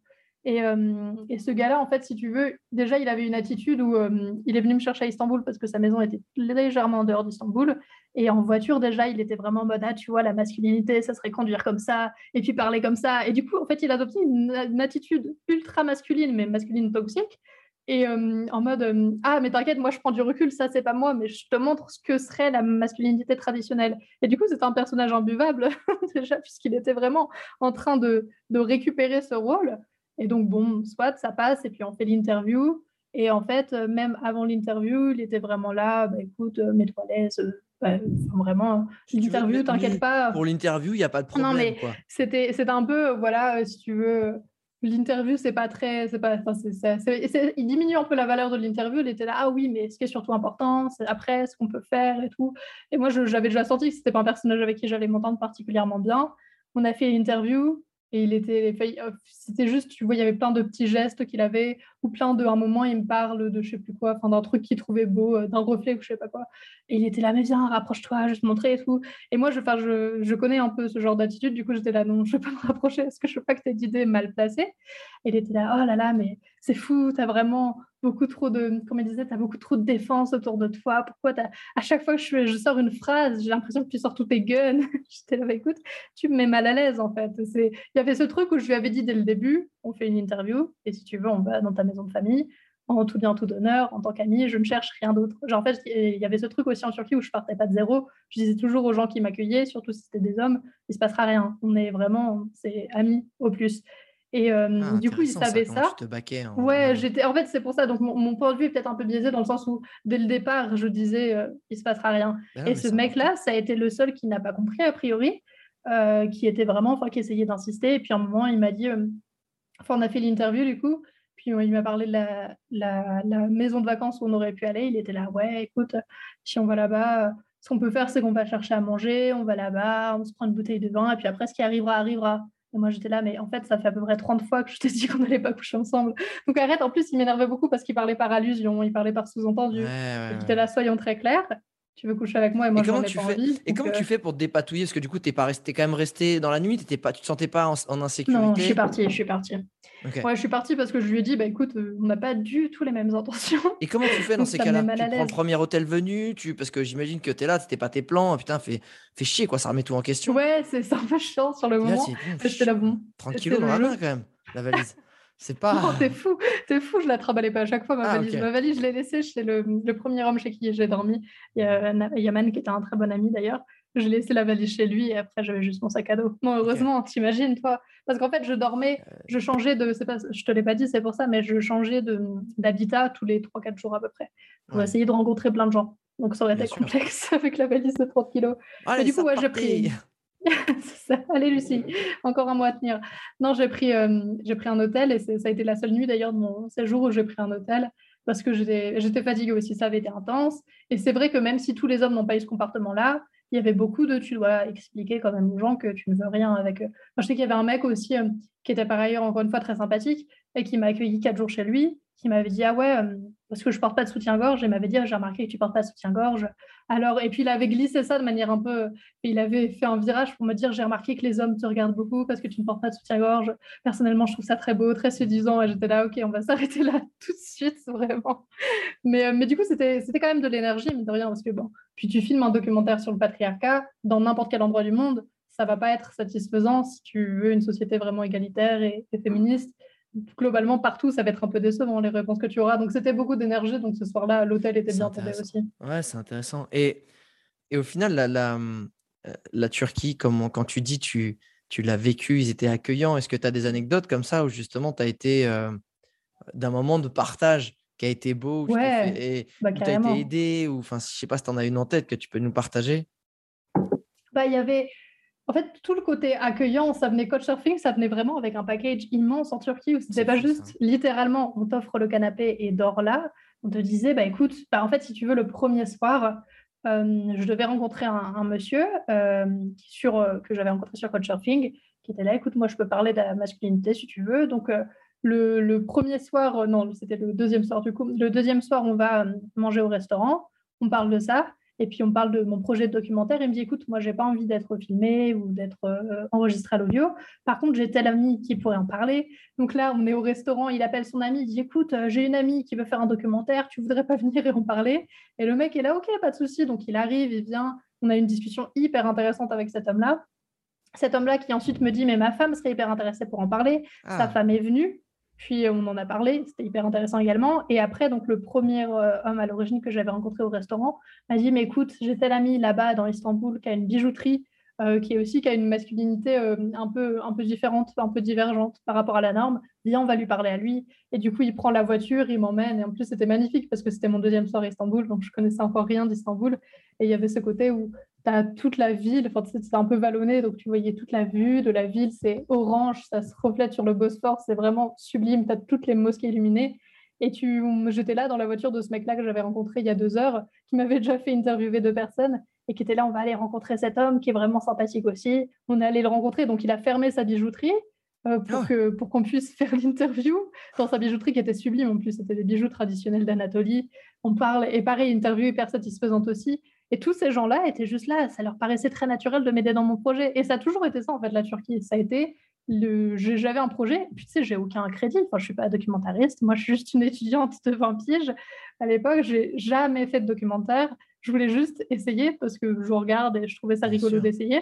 Et, euh, et ce gars-là, en fait, si tu veux, déjà, il avait une attitude où euh, il est venu me chercher à Istanbul parce que sa maison était légèrement en dehors d'Istanbul. Et en voiture, déjà, il était vraiment en mode, ah, tu vois, la masculinité, ça serait conduire comme ça, et puis parler comme ça. Et du coup, en fait, il a adopté une, une attitude ultra masculine, mais masculine toxique, et en mode ah mais t'inquiète moi je prends du recul ça c'est pas moi mais je te montre ce que serait la masculinité traditionnelle. Et du coup c'est un personnage imbuvable déjà puisqu'il était vraiment en train de, de, récupérer ce rôle. Et donc bon soit ça passe et puis on fait l'interview. Et en fait même avant l'interview il était vraiment là bah, écoute mets-toi à l'aise bah, vraiment l'interview t'inquiète pas. pour l'interview il n'y a pas de problème non mais c'était c'était un peu voilà si tu veux l'interview, c'est pas très. C'est pas, il diminue un peu la valeur de l'interview. Il était là, ah oui, mais ce qui est surtout important, c'est après ce qu'on peut faire et tout. Et moi, j'avais déjà senti que c'était pas un personnage avec qui j'allais m'entendre particulièrement bien. On a fait l'interview. Et il était, c'était juste, tu vois, il y avait plein de petits gestes qu'il avait, ou plein de, un moment, il me parle de je sais plus quoi, enfin d'un truc qu'il trouvait beau, euh, d'un reflet ou je sais pas quoi. Et il était là, mais viens, rapproche-toi, je vais te montrer et tout. Et moi, je, je, je connais un peu ce genre d'attitude, du coup, j'étais là, non, je peux pas me rapprocher, parce que je veux pas que tu aies d'idées mal placées. Et il était là, oh là là, mais c'est fou, tu as vraiment beaucoup trop de, comme il disait, tu as beaucoup trop de défense autour de toi. Pourquoi à chaque fois que je, sors une phrase, j'ai l'impression que tu sors tous tes guns. J'étais là, bah, écoute, tu me mets mal à l'aise en fait. Il y avait ce truc où je lui avais dit dès le début, on fait une interview et si tu veux, on va dans ta maison de famille en tout bien, tout d'honneur, en tant qu'ami, je ne cherche rien d'autre. en fait, il y avait ce truc aussi en Turquie où je partais pas de zéro. Je disais toujours aux gens qui m'accueillaient, surtout si c'était des hommes, il se passera rien. On est vraiment, c'est amis au plus. Et euh, ah, du coup, il savait ça. Te baquais Ouais, j'étais. En fait, c'est pour ça. Donc, mon, point de vue est peut-être un peu biaisé dans le sens où, dès le départ, je disais, euh, il se passera rien. Ben et ce mec-là, ça a été le seul qui n'a pas compris a priori, euh, qui était vraiment, enfin, qui essayait d'insister. Et puis, à un moment, il m'a dit, enfin, on a fait l'interview du coup. Puis il m'a parlé de la, la, la, maison de vacances où on aurait pu aller. Il était là, ouais, écoute, si on va là-bas, ce qu'on peut faire, c'est qu'on va chercher à manger, on va là-bas, on se prend une bouteille de vin, et puis après, ce qui arrivera, arrivera. Et moi, j'étais là, mais en fait, ça fait à peu près 30 fois que je t'ai dit qu'on n'allait pas coucher ensemble. Donc arrête, en plus, il m'énervait beaucoup parce qu'il parlait par allusion, il parlait par sous-entendu. Ouais, ouais, là, soyons très clairs. Tu veux coucher avec moi et moi, je n'ai pas envie. Et comment tu fais pour te dépatouiller? Parce que du coup, tu es, pas resté, quand même resté dans la nuit, étais pas, tu te sentais pas en, insécurité Non, je suis partie, je suis partie. Ouais, je suis partie parce que je lui ai dit, bah écoute, euh, on n'a pas du tout les mêmes intentions. Et comment tu fais dans ces cas-là? Tu prends le premier hôtel venu, tu... parce que j'imagine que tu es là, c'était pas tes plans, putain, fais, fais chier, quoi, ça remet tout en question. Ouais, c'est un peu chiant sur le moment. J'étais là, bon. Tranquille dans la main quand même, la valise. C'est pas. Non, t'es fou, t'es fou, je la travaillais pas à chaque fois, ma ah, valise. Ma valise, je l'ai laissée chez le, le, premier homme chez qui j'ai dormi. Il y a Yaman, qui était un très bon ami d'ailleurs. Je laissé la valise chez lui et après, j'avais juste mon sac à dos. Non, heureusement, t'imagines, toi. Parce qu'en fait, je dormais, euh. je changeais de. Pas, je te l'ai pas dit, c'est pour ça, mais je changeais d'habitat tous les 3-4 jours à peu près. Pour essayer de rencontrer plein de gens. Donc, ça aurait été complexe avec la valise de 30 kilos. mais du coup, ouais, j'ai pris. Allez, Lucie, encore un mois à tenir. Non, j'ai pris, euh, pris un hôtel et ça a été la seule nuit d'ailleurs de mon séjour où j'ai pris un hôtel parce que j'étais fatiguée aussi, ça avait été intense. Et c'est vrai que même si tous les hommes n'ont pas eu ce comportement-là, il y avait beaucoup de tu dois expliquer quand même aux gens que tu ne veux rien avec eux. Je sais qu'il y avait un mec aussi euh, qui était par ailleurs encore une fois très sympathique et qui m'a accueilli quatre jours chez lui qui m'avait dit ah ouais euh, parce que je porte pas de soutien-gorge et m'avait dit ah, j'ai remarqué que tu portes pas de soutien-gorge. Alors et puis il avait glissé ça de manière un peu il avait fait un virage pour me dire j'ai remarqué que les hommes te regardent beaucoup parce que tu ne portes pas de soutien-gorge. Personnellement je trouve ça très beau très séduisant et j'étais là ok on va s'arrêter là tout de suite vraiment. Mais, euh, mais du coup c'était c'était quand même de l'énergie mais de rien parce que bon puis tu filmes un documentaire sur le patriarcat dans n'importe quel endroit du monde ça va pas être satisfaisant si tu veux une société vraiment égalitaire et féministe globalement, partout, ça va être un peu décevant les réponses que tu auras. Donc, c'était beaucoup d'énergie. Donc, ce soir-là, l'hôtel était bien tombé aussi. Ouais, c'est intéressant. Et, et au final, la, la, euh, la Turquie, comme, quand tu dis tu, tu l'as vécu, ils étaient accueillants. Est-ce que tu as des anecdotes comme ça où justement tu as été euh, d'un moment de partage qui a été beau, où ouais, bah, tu as été aidé, ou enfin, je sais pas si tu en as une en tête que tu peux nous partager? Bah, Il y avait en fait, tout le côté accueillant, ça venait Couchsurfing, ça venait vraiment avec un package immense en Turquie où c'était pas juste littéralement on t'offre le canapé et dors là. On te disait, bah écoute, bah, en fait, si tu veux, le premier soir, euh, je devais rencontrer un, monsieur euh, sur, euh, que j'avais rencontré sur Couchsurfing qui était là, écoute, moi je peux parler de la masculinité si tu veux. Donc, le, le, premier soir, non, c'était le deuxième soir du coup, le deuxième soir, on va manger au restaurant, on parle de ça. Et puis on parle de mon projet de documentaire. Il me dit écoute, moi, j'ai pas envie d'être filmé ou d'être euh, enregistré à l'audio. Par contre, j'ai tel ami qui pourrait en parler. Donc là, on est au restaurant, il appelle son ami, il dit écoute, euh, j'ai une amie qui veut faire un documentaire, tu voudrais pas venir et en parler? Et le mec est là, ok, pas de souci. Donc il arrive, il vient. On a une discussion hyper intéressante avec cet homme-là. Cet homme-là qui ensuite me dit mais ma femme serait hyper intéressée pour en parler. Sa ah. femme est venue. Puis on en a parlé, c'était hyper intéressant également. Et après, donc le premier homme à l'origine que j'avais rencontré au restaurant m'a dit, mais écoute, j'ai tel ami là-bas dans Istanbul qui a une bijouterie euh, qui est aussi qui a une masculinité euh, un, peu, un peu différente, un peu divergente par rapport à la norme. Viens, on va lui parler à lui. Et du coup, il prend la voiture, il m'emmène. Et en plus, c'était magnifique parce que c'était mon deuxième soir à Istanbul, donc je connaissais encore rien d'Istanbul. Et il y avait ce côté où as toute la ville, enfin, c'était un peu vallonné, donc tu voyais toute la vue de la ville, c'est orange, ça se reflète sur le Bosphore, c'est vraiment sublime, tu as toutes les mosquées illuminées. Et tu, j'étais là dans la voiture de ce mec-là que j'avais rencontré il y a deux heures, qui m'avait déjà fait interviewer deux personnes et qui était là, on va aller rencontrer cet homme qui est vraiment sympathique aussi. On est allé le rencontrer, donc il a fermé sa bijouterie euh, pour ah que pour qu'on puisse faire l'interview dans sa bijouterie qui était sublime en plus, c'était des bijoux traditionnels d'Anatolie. On parle et pareil, interview hyper satisfaisante aussi. Et tous ces gens-là étaient juste là, ça leur paraissait très naturel de m'aider dans mon projet. Et ça a toujours été ça en fait la Turquie. Ça a été j'avais un projet, et puis tu sais, j'ai aucun crédit, enfin, je suis pas documentariste, moi je suis juste une étudiante de 20 piges. À l'époque, j'ai jamais fait de documentaire, je voulais juste essayer parce que je regarde et je trouvais ça rigolo d'essayer.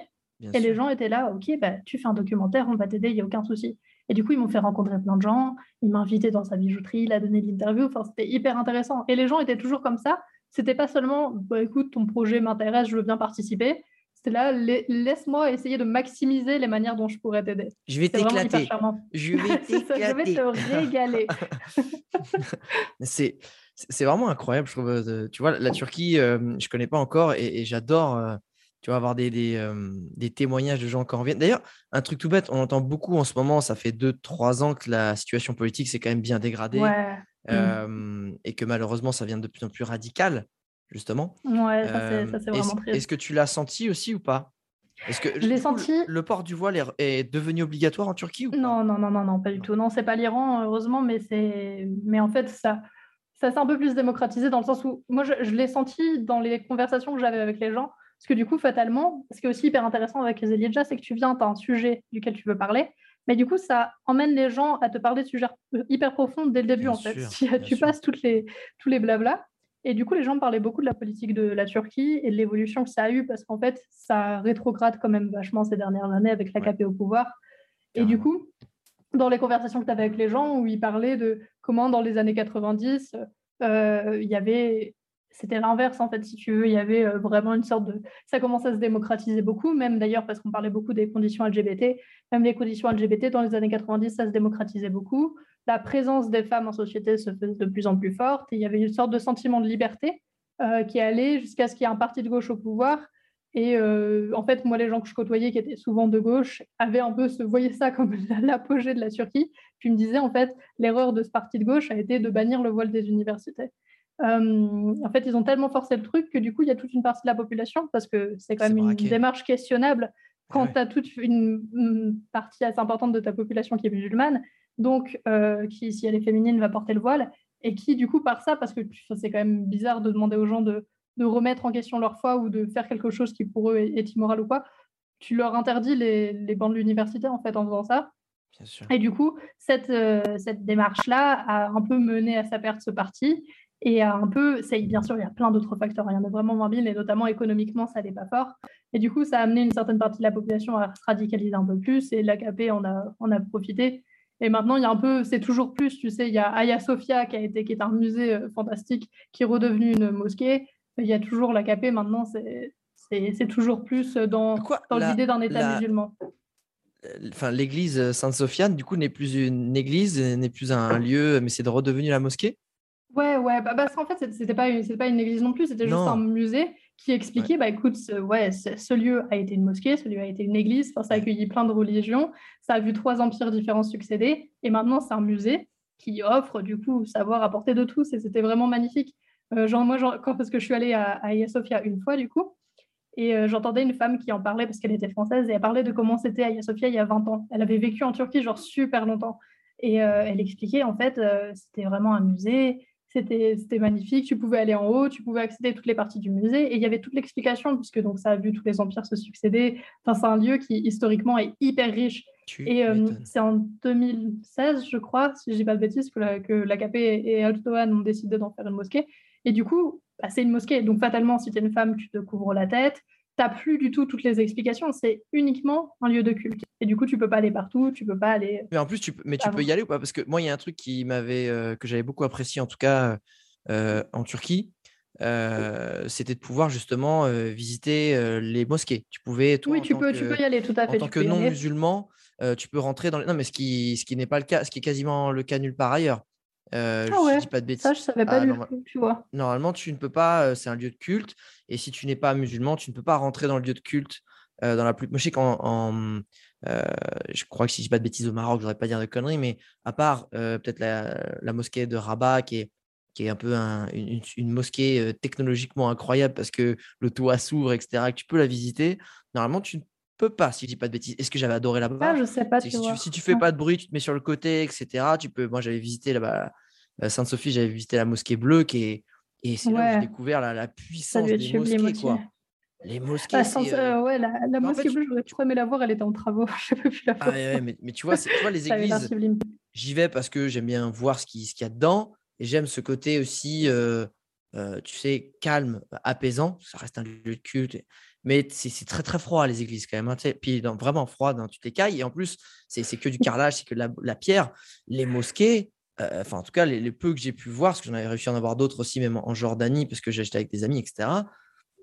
Et les gens étaient là, ok, bah, tu fais un documentaire, on va t'aider, il n'y a aucun souci. Et du coup, ils m'ont fait rencontrer plein de gens, il m'a invité dans sa bijouterie, il a donné l'interview, enfin, c'était hyper intéressant. Et les gens étaient toujours comme ça. C'était pas seulement, bah, écoute, ton projet m'intéresse, je veux bien participer c'est là, laisse-moi essayer de maximiser les manières dont je pourrais t'aider. Je vais t'éclater. Je vais t'éclater. je vais te régaler. c'est c'est vraiment incroyable, je trouve. Euh, tu vois, la Turquie, euh, je ne connais pas encore et, j'adore euh, tu vas avoir des, des, témoignages de gens qui en reviennent. D'ailleurs, un truc tout bête, on entend beaucoup en ce moment, ça fait 2-3 ans que la situation politique s'est quand même bien dégradée mm. et que malheureusement, ça vient de plus en plus radical justement. Ouais, ça c'est vraiment est-ce, triste. Est-ce que tu l'as senti aussi ou pas? Est-ce que je l'ai senti. Le, port du voile est, devenu obligatoire en Turquie ou pas? Non, non, non, non, non, pas du tout. Non, c'est pas l'Iran, heureusement, mais c'est, mais en fait ça, ça s'est un peu plus démocratisé dans le sens où moi je, l'ai senti dans les conversations que j'avais avec les gens. Parce que du coup, fatalement, ce qui est aussi hyper intéressant avec les c'est que tu viens, tu as un sujet duquel tu veux parler, mais du coup, ça emmène les gens à te parler de sujets hyper profonds dès le début, en fait. Si tu passes toutes les, tous les blabla, et du coup, les gens parlaient beaucoup de la politique de la Turquie et de l'évolution que ça a eu, parce qu'en fait, ça rétrograde quand même vachement ces dernières années avec l'AKP au pouvoir. Et du coup, dans les conversations que tu avais avec les gens, où ils parlaient de comment dans les années 90, euh, il y avait c'était l'inverse en fait, si tu veux. Il y avait euh, vraiment une sorte de. Ça commençait à se démocratiser beaucoup, même d'ailleurs parce qu'on parlait beaucoup des conditions LGBT. Même les conditions LGBT dans les années 90, ça se démocratisait beaucoup la présence des femmes en société se faisait de plus en plus forte. il y avait une sorte de sentiment de liberté euh, qui allait jusqu'à ce qu'il y ait un parti de gauche au pouvoir. Et euh, en fait, moi, les gens que je côtoyais, qui étaient souvent de gauche, avaient un peu, se voyaient ça comme l'apogée de la Turquie. Puis me disaient, en fait, l'erreur de ce parti de gauche a été de bannir le voile des universités. Euh, en fait, ils ont tellement forcé le truc que du coup, il y a toute une partie de la population, parce que c'est quand même une démarche questionnable quand tu as toute une, une, partie assez importante de ta population qui est musulmane, donc euh, qui, si elle est féminine, va porter le voile, et qui, du coup, par ça, parce que c'est quand même bizarre de demander aux gens de, remettre en question leur foi ou de faire quelque chose qui pour eux est, immoral ou quoi, tu leur interdis les, les bancs de l'université, en fait, en faisant ça. Et du coup, cette, euh, cette démarche-là a un peu mené à sa perte ce parti. Et un peu, bien sûr, il y a plein d'autres facteurs, il y en a vraiment moins mille, et notamment économiquement, ça n'est pas fort. Et du coup, ça a amené une certaine partie de la population à se radicaliser un peu plus, et l'AKP en a, en a profité. Et maintenant, il y a un peu, c'est toujours plus, tu sais, il y a Hagia Sophia qui, a été, qui est un musée euh, fantastique, qui est redevenu une mosquée. Il y a toujours l'AKP, maintenant, c'est toujours plus dans, dans l'idée d'un État musulman. Enfin, l'église Sainte-Sophiane, du coup, n'est plus une église, n'est plus un lieu, mais c'est redevenu la mosquée? Ouais, ouais, bah, parce qu'en fait, c'était pas, pas une église non plus, c'était juste un musée qui expliquait, bah écoute, ce, ouais, ce, lieu a été une mosquée, ce lieu a été une église, ça a accueilli plein de religions, ça a vu trois empires différents succéder, et maintenant c'est un musée qui offre du coup savoir à portée de tous, et c'était vraiment magnifique. Euh, genre, moi, genre, quand, parce que je suis allée à, à Sophia une fois du coup, et euh, j'entendais une femme qui en parlait parce qu'elle était française, et elle parlait de comment c'était Hagia Sophia il y a 20 ans. Elle avait vécu en Turquie genre super longtemps. Et euh, elle expliquait en fait, c'était vraiment un musée, c'était magnifique. Tu pouvais aller en haut, tu pouvais accéder à toutes les parties du musée et il y avait toute l'explication puisque donc ça a vu tous les empires se succéder. Enfin, c'est un lieu qui historiquement est hyper riche. et euh, c'est en 2016, je crois, si je dis pas de bêtises, que l'AKP et Erdogan ont décidé d'en faire une mosquée. Et du coup, bah, c'est une mosquée. Donc fatalement, si tu es une femme, tu te couvres la tête. N'as plus du tout toutes les explications. C'est uniquement un lieu de culte. Et du coup, tu peux pas aller partout, tu peux pas aller. Mais en plus, tu peux, mais tu peux y aller ou pas? Parce que moi, il y a un truc qui m'avait, que j'avais beaucoup apprécié, en tout cas en Turquie. c'était de pouvoir justement visiter les mosquées. Tu pouvais, oui, tu peux, tu peux y aller, tout à fait. En tant que non musulman, tu peux rentrer dans les... Non, mais ce qui, ce qui n'est pas le cas, ce qui est quasiment le cas nulle part ailleurs. Euh, ah ouais, dis pas de bêtises. Ça, je savais pas ah, du tout, tu vois. Normalement, tu ne peux pas, c'est un lieu de culte. Et si tu n'es pas musulman, tu ne peux pas rentrer dans le lieu de culte. dans la plus... Moi, je sais qu'en. je crois que si je dis pas de bêtises au Maroc, je voudrais pas dire de conneries, mais à part peut-être la, mosquée de Rabat, qui est, qui est un peu une, mosquée technologiquement incroyable parce que le toit s'ouvre, etc., que tu peux la visiter, normalement, tu ne peux pas, si je dis pas de bêtises. Est-ce que j'avais adoré là-bas? Ah, je sais pas. si, tu, si, tu, fais pas de bruit, tu te mets sur le côté, etc. Tu peux. Moi, j'avais visité là-bas Sainte-Sophie, j'avais visité la mosquée bleue qui est et c'est là où j'ai découvert la, la puissance des mosquées, quoi. Les mosquées. Ah, euh, ouais, la, la mosquée bleue, j'aurais trop aimé la voir, elle était en travaux. Je peux plus la voir. Ah, ouais, mais, mais, tu vois, tu vois les églises, j'y vais parce que j'aime bien voir ce qu'il ce y a dedans et j'aime ce côté aussi, euh, euh, tu sais, calme, apaisant. Ça reste un lieu de culte. Mais c'est très très froid les églises quand même. Hein, puis vraiment froid, hein, tu t'écailles. Et en plus, c'est que du carrelage, c'est que la, la, pierre. Les mosquées, euh, enfin en tout cas les, peu que j'ai pu voir, parce que j'en avais réussi à en avoir d'autres aussi, même en Jordanie, parce que j'étais avec des amis, etc.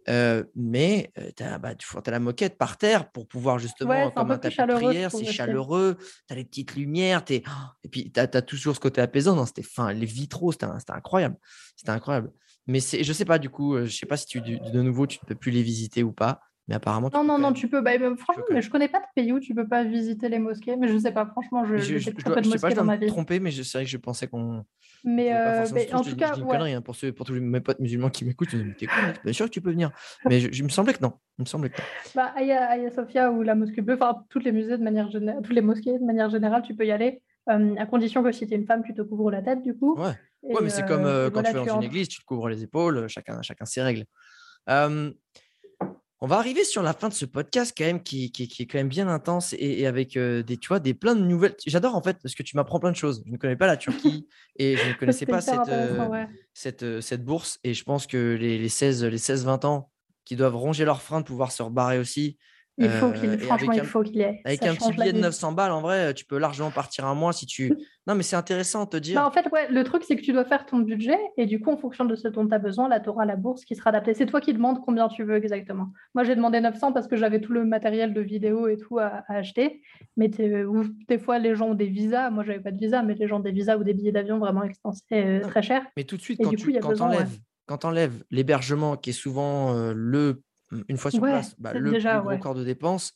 Euh, mais euh, tu as, bah, la moquette par terre pour pouvoir justement, comme un, tapis de prière, c'est chaleureux, tu as les petites lumières, es... et puis tu as, toujours ce côté apaisant. dans fin, les vitraux, c'était incroyable. C'était incroyable. Mais je sais pas, du coup, je sais pas si tu, de nouveau tu ne peux plus les visiter ou pas. Mais apparemment. Non, non, non, tu peux. Bah, franchement, mais je connais pas de pays où tu peux pas visiter les mosquées. Mais je sais pas, franchement, je, je, je, pas de mosquées dans ma vie. trompé, mais c'est vrai que je pensais qu'on. Mais, euh, en tout cas. Je connerie hein, pour, ceux, pour tous mes potes musulmans qui m'écoutent. Bien sûr que tu peux venir. Mais je, me semblait que non. Il me semblait que non. Bah, Aya, Sofia ou la mosquée bleue, enfin, toutes les musées de manière générale, toutes les mosquées de manière générale, tu peux y aller. Euh, à condition que si tu es une femme, tu te couvres la tête, du coup. Ouais, ouais mais c'est comme euh, quand tu vas dans une église, tu te couvres les épaules, chacun, chacun ses règles. On va arriver sur la fin de ce podcast quand même qui, qui, est quand même bien intense et, avec euh, des, tu vois, des plein de nouvelles. J'adore en fait parce que tu m'apprends plein de choses. Je ne connais pas la Turquie et je ne connaissais pas cette, euh, cette, euh, cette, bourse. Et je pense que les, les 16-20 les ans qui doivent ronger leurs freins de pouvoir se rebarrer aussi, il faut qu'il, franchement, il faut qu'il y ait. Avec un petit billet de 900 balles, en vrai, tu peux largement partir un mois si tu. Non, mais c'est intéressant de te dire. Bah, en fait, ouais, le truc, c'est que tu dois faire ton budget et du coup, en fonction de ce dont tu as besoin, là, tu auras la bourse qui sera adaptée. C'est toi qui demandes combien tu veux exactement. Moi, j'ai demandé 900 parce que j'avais tout le matériel de vidéo et tout à, acheter. Mais des fois, les gens ont des visas. Moi, j'avais pas de visa, mais les gens ont des visas ou des billets d'avion vraiment extensifs, euh, très chers. Mais tout de suite, quand tu quand enlèves l'hébergement, qui est souvent euh, le une fois sur place, bah, le plus gros corps de dépenses,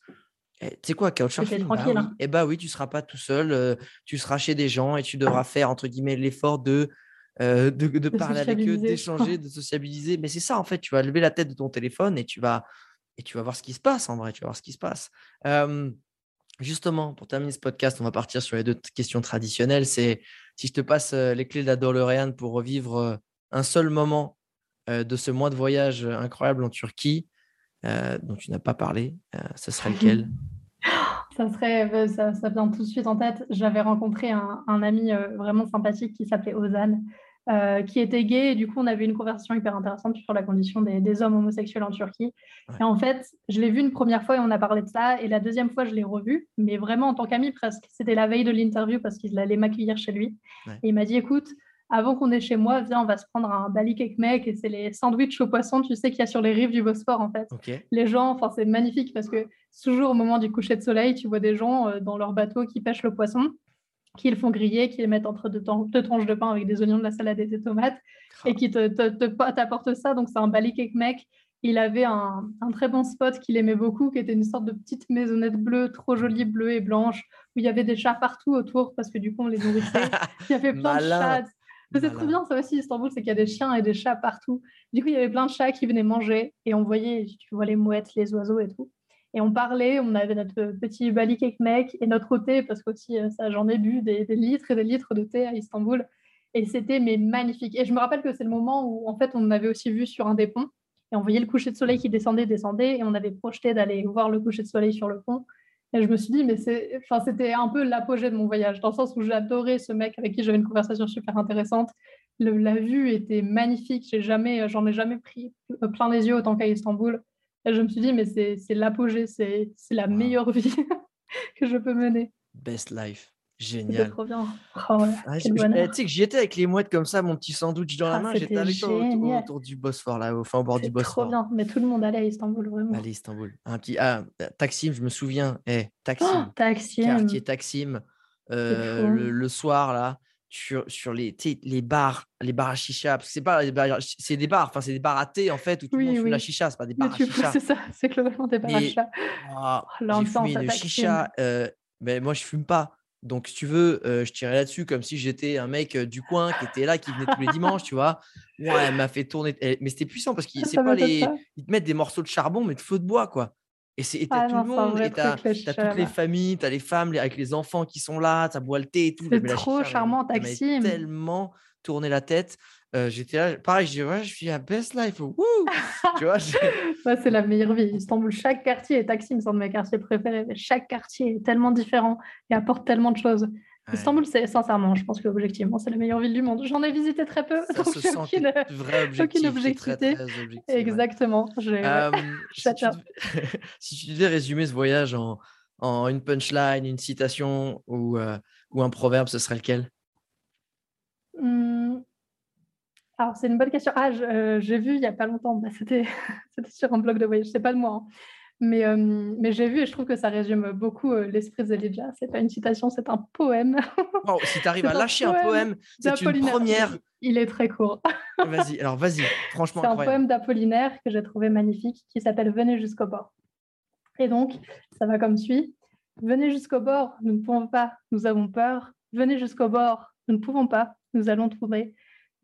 eh, tu sais quoi, Couchsurfing bah, oui. Hein. Eh bah oui, tu seras pas tout seul, euh, tu seras chez des gens et tu devras faire entre guillemets l'effort de, euh, de, parler avec eux, d'échanger, de sociabiliser. Mais c'est ça en fait, tu vas lever la tête de ton téléphone et tu vas et tu vas voir ce qui se passe en vrai, tu vas voir ce qui se passe. justement, pour terminer ce podcast, on va partir sur les deux questions traditionnelles. C'est si je te passe euh, les clés de la DeLorean pour revivre un seul moment de ce mois de voyage incroyable en Turquie, euh, dont tu n'as pas parlé, euh, ce serait lequel? Ça serait, euh, ça, ça, vient tout de suite en tête. J'avais rencontré un, ami vraiment sympathique qui s'appelait Ozan, qui était gay. Et du coup, on avait une conversation hyper intéressante sur la condition des, hommes homosexuels en Turquie. Et en fait, je l'ai vu une première fois et on a parlé de ça. Et la deuxième fois, je l'ai revu, mais vraiment en tant qu'ami presque. C'était la veille de l'interview parce qu'il allait m'accueillir chez lui. Et il m'a dit, écoute, avant qu'on est chez moi, viens, on va se prendre un balik ekmek et c'est les sandwichs au poisson, tu sais, qu'il y a sur les rives du Bosphore, en fait. Les gens, enfin, c'est magnifique parce que toujours au moment du coucher de soleil, tu vois des gens euh, dans leur bateau qui pêchent le poisson, qui le font griller, qui les mettent entre deux, tranches de pain avec des oignons, de la salade et des tomates et qui t'apportent ça. Donc, c'est un balik ekmek. Il avait un, très bon spot qu'il aimait beaucoup, qui était une sorte de petite maisonnette bleue, trop jolie, bleue et blanche, où il y avait des chats partout autour, parce que du coup, on les nourrissait. il y avait plein de chats, c'est trop bien ça aussi, Istanbul, c'est qu'il y a des chiens et des chats partout. Du coup, il y avait plein de chats qui venaient manger et on voyait, tu vois les mouettes, les oiseaux et tout. Et on parlait, on avait notre petit balik ekmek et notre thé, parce qu'aussi, euh, ça, j'en ai bu des, litres et des litres de thé à Istanbul. Et c'était mais magnifique. Et je me rappelle que c'est le moment où, en fait, on avait aussi vu sur un des ponts et on voyait le coucher de soleil qui descendait, descendait, et on avait projeté d'aller voir le coucher de soleil sur le pont. Et je me suis dit, mais c'est, enfin, c'était un peu l'apogée de mon voyage, dans le sens où j'adorais ce mec avec qui j'avais une conversation super intéressante. la vue était magnifique. J'ai jamais, j'en ai jamais pris plein les yeux autant qu'à Istanbul. Et je me suis dit, mais c'est l'apogée, c'est la meilleure vie que je peux mener. Best life. Génial. trop bien. Oh ah, tu sais que j'y étais avec les mouettes comme ça, mon petit sandwich dans la ah, main. J'étais avec toi autour, du Bosphore, là, enfin, au bord du Bosphore. trop bien. Mais tout le monde allait à Istanbul, vraiment. Allez, Istanbul. Un petit... Ah, Taksim, je me souviens. Eh, Taksim. Oh, Taksim. Quartier Taksim. Euh, le, soir, là, sur, sur les, les bars, les bars à chicha. Parce que c'est pas c'est des bars, enfin, c'est des bars à thé, en fait, où tout le monde fume la chicha. C'est pas des bars à chicha. C'est ça, c'est globalement des bars à chicha. Oh, j'ai fumé une chicha. Euh, mais moi, je fume pas. Donc, si tu veux, euh, je tirais là-dessus comme si j'étais un mec euh, du coin qui était là, qui venait tous les dimanches, tu vois. Ouais, elle m'a fait tourner. Mais c'était puissant parce qu'ils pas les... ils te mettent des morceaux de charbon, mais de feu de bois, quoi. Et c'est ah tout le monde. Et t'as toutes les familles, t'as les femmes avec les enfants qui sont là, t'as bois le thé et tout. C'est trop charmant, Taxi. tellement tourné la tête. Euh, j'étais là, pareil, je dis, ouais, je suis à Best Life. Tu vois, c'est la meilleure vie. Istanbul, chaque quartier, et Taksim, c'est un de mes quartiers préférés, mais chaque quartier est tellement différent et apporte tellement de choses. Istanbul, c'est sincèrement, je pense que objectivement, c'est la meilleure ville du monde. J'en ai visité très peu, donc j'ai aucune, aucune objectivité. Exactement. Euh, si, tu devais, si, tu devais, résumer ce voyage en, en une punchline, une citation ou, euh, ou un proverbe, ce serait lequel? Mmh. Alors, c'est une bonne question. Ah, euh, j'ai vu il n'y a pas longtemps, bah, c'était sur un blog de voyage, c'est pas de moi. Hein. Mais, euh, mais j'ai vu et je trouve que ça résume beaucoup euh, l'esprit d'Elijah. C'est pas une citation, c'est un poème. si tu arrives à lâcher un poème, c'est une première. Il est très court. vas-y, alors vas-y, franchement. C'est un poème d'Apollinaire que j'ai trouvé magnifique qui s'appelle Venez jusqu'au bord. Et donc, ça va comme suit. Venez jusqu'au bord, nous ne pouvons pas, nous avons peur. Venez jusqu'au bord, nous ne pouvons pas, nous allons trouver.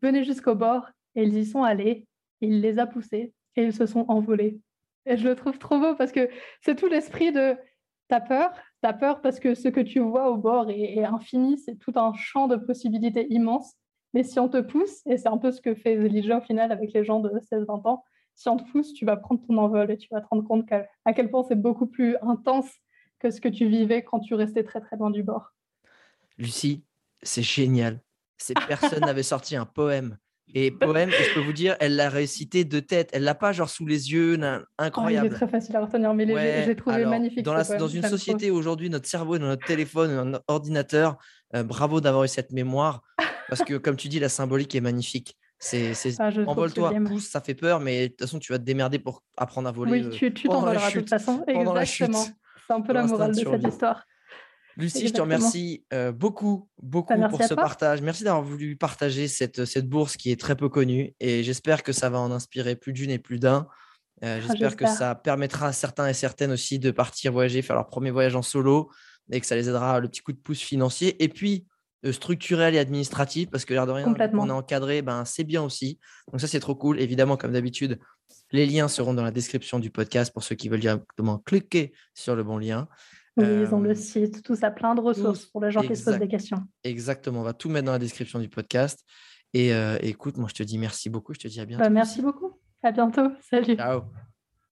Venez jusqu'au bord, et ils y sont allés, il les a poussés, et ils se sont envolés. Et je le trouve trop beau parce que c'est tout l'esprit de ta peur, ta peur parce que ce que tu vois au bord est, infini, c'est tout un champ de possibilités immense. Mais si on te pousse, et c'est un peu ce que fait Elijah au final avec les gens de 16-20 ans, si on te pousse, tu vas prendre ton envol et tu vas te rendre compte à quel point c'est beaucoup plus intense que ce que tu vivais quand tu restais très très loin du bord. Lucie, c'est génial. Cette personne n'avait sorti un poème. Et poème, je peux vous dire, elle l'a récité de tête. Elle l'a pas genre sous les yeux, incroyable. Oh, il est très facile à retenir, mais ouais, j'ai trouvé magnifique. Dans, dans une société aujourd'hui, notre cerveau est dans notre téléphone, dans notre ordinateur. Euh, bravo d'avoir eu cette mémoire, parce que comme tu dis, la symbolique est magnifique. C'est, ah, envole-toi, pousse, ça fait peur, mais de toute façon, tu vas te démerder pour apprendre à voler. Oui, tu, tu t'envoleras de toute façon. Exactement. C'est un peu la morale de cette histoire. Lucie, je te remercie euh, beaucoup, beaucoup bah, pour ce partage. Merci d'avoir voulu partager cette, cette bourse qui est très peu connue et j'espère que ça va en inspirer plus d'une et plus d'un. Euh, ah, j'espère que ça permettra à certains et certaines aussi de partir voyager, faire leur premier voyage en solo et que ça les aidera le petit coup de pouce financier et puis euh, structurel et administratif parce que l'air de rien, on est encadré, ben, c'est bien aussi. Donc ça, c'est trop cool. Évidemment, comme d'habitude, les liens seront dans la description du podcast pour ceux qui veulent directement cliquer sur le bon lien. Oui, ils ont le site, tout ça, plein de ressources pour les gens qui se posent des questions. Exactement, on va tout mettre dans la description du podcast. Et écoute, moi je te dis merci beaucoup, je te dis à bientôt. Bah, merci beaucoup, à bientôt, salut. Ciao.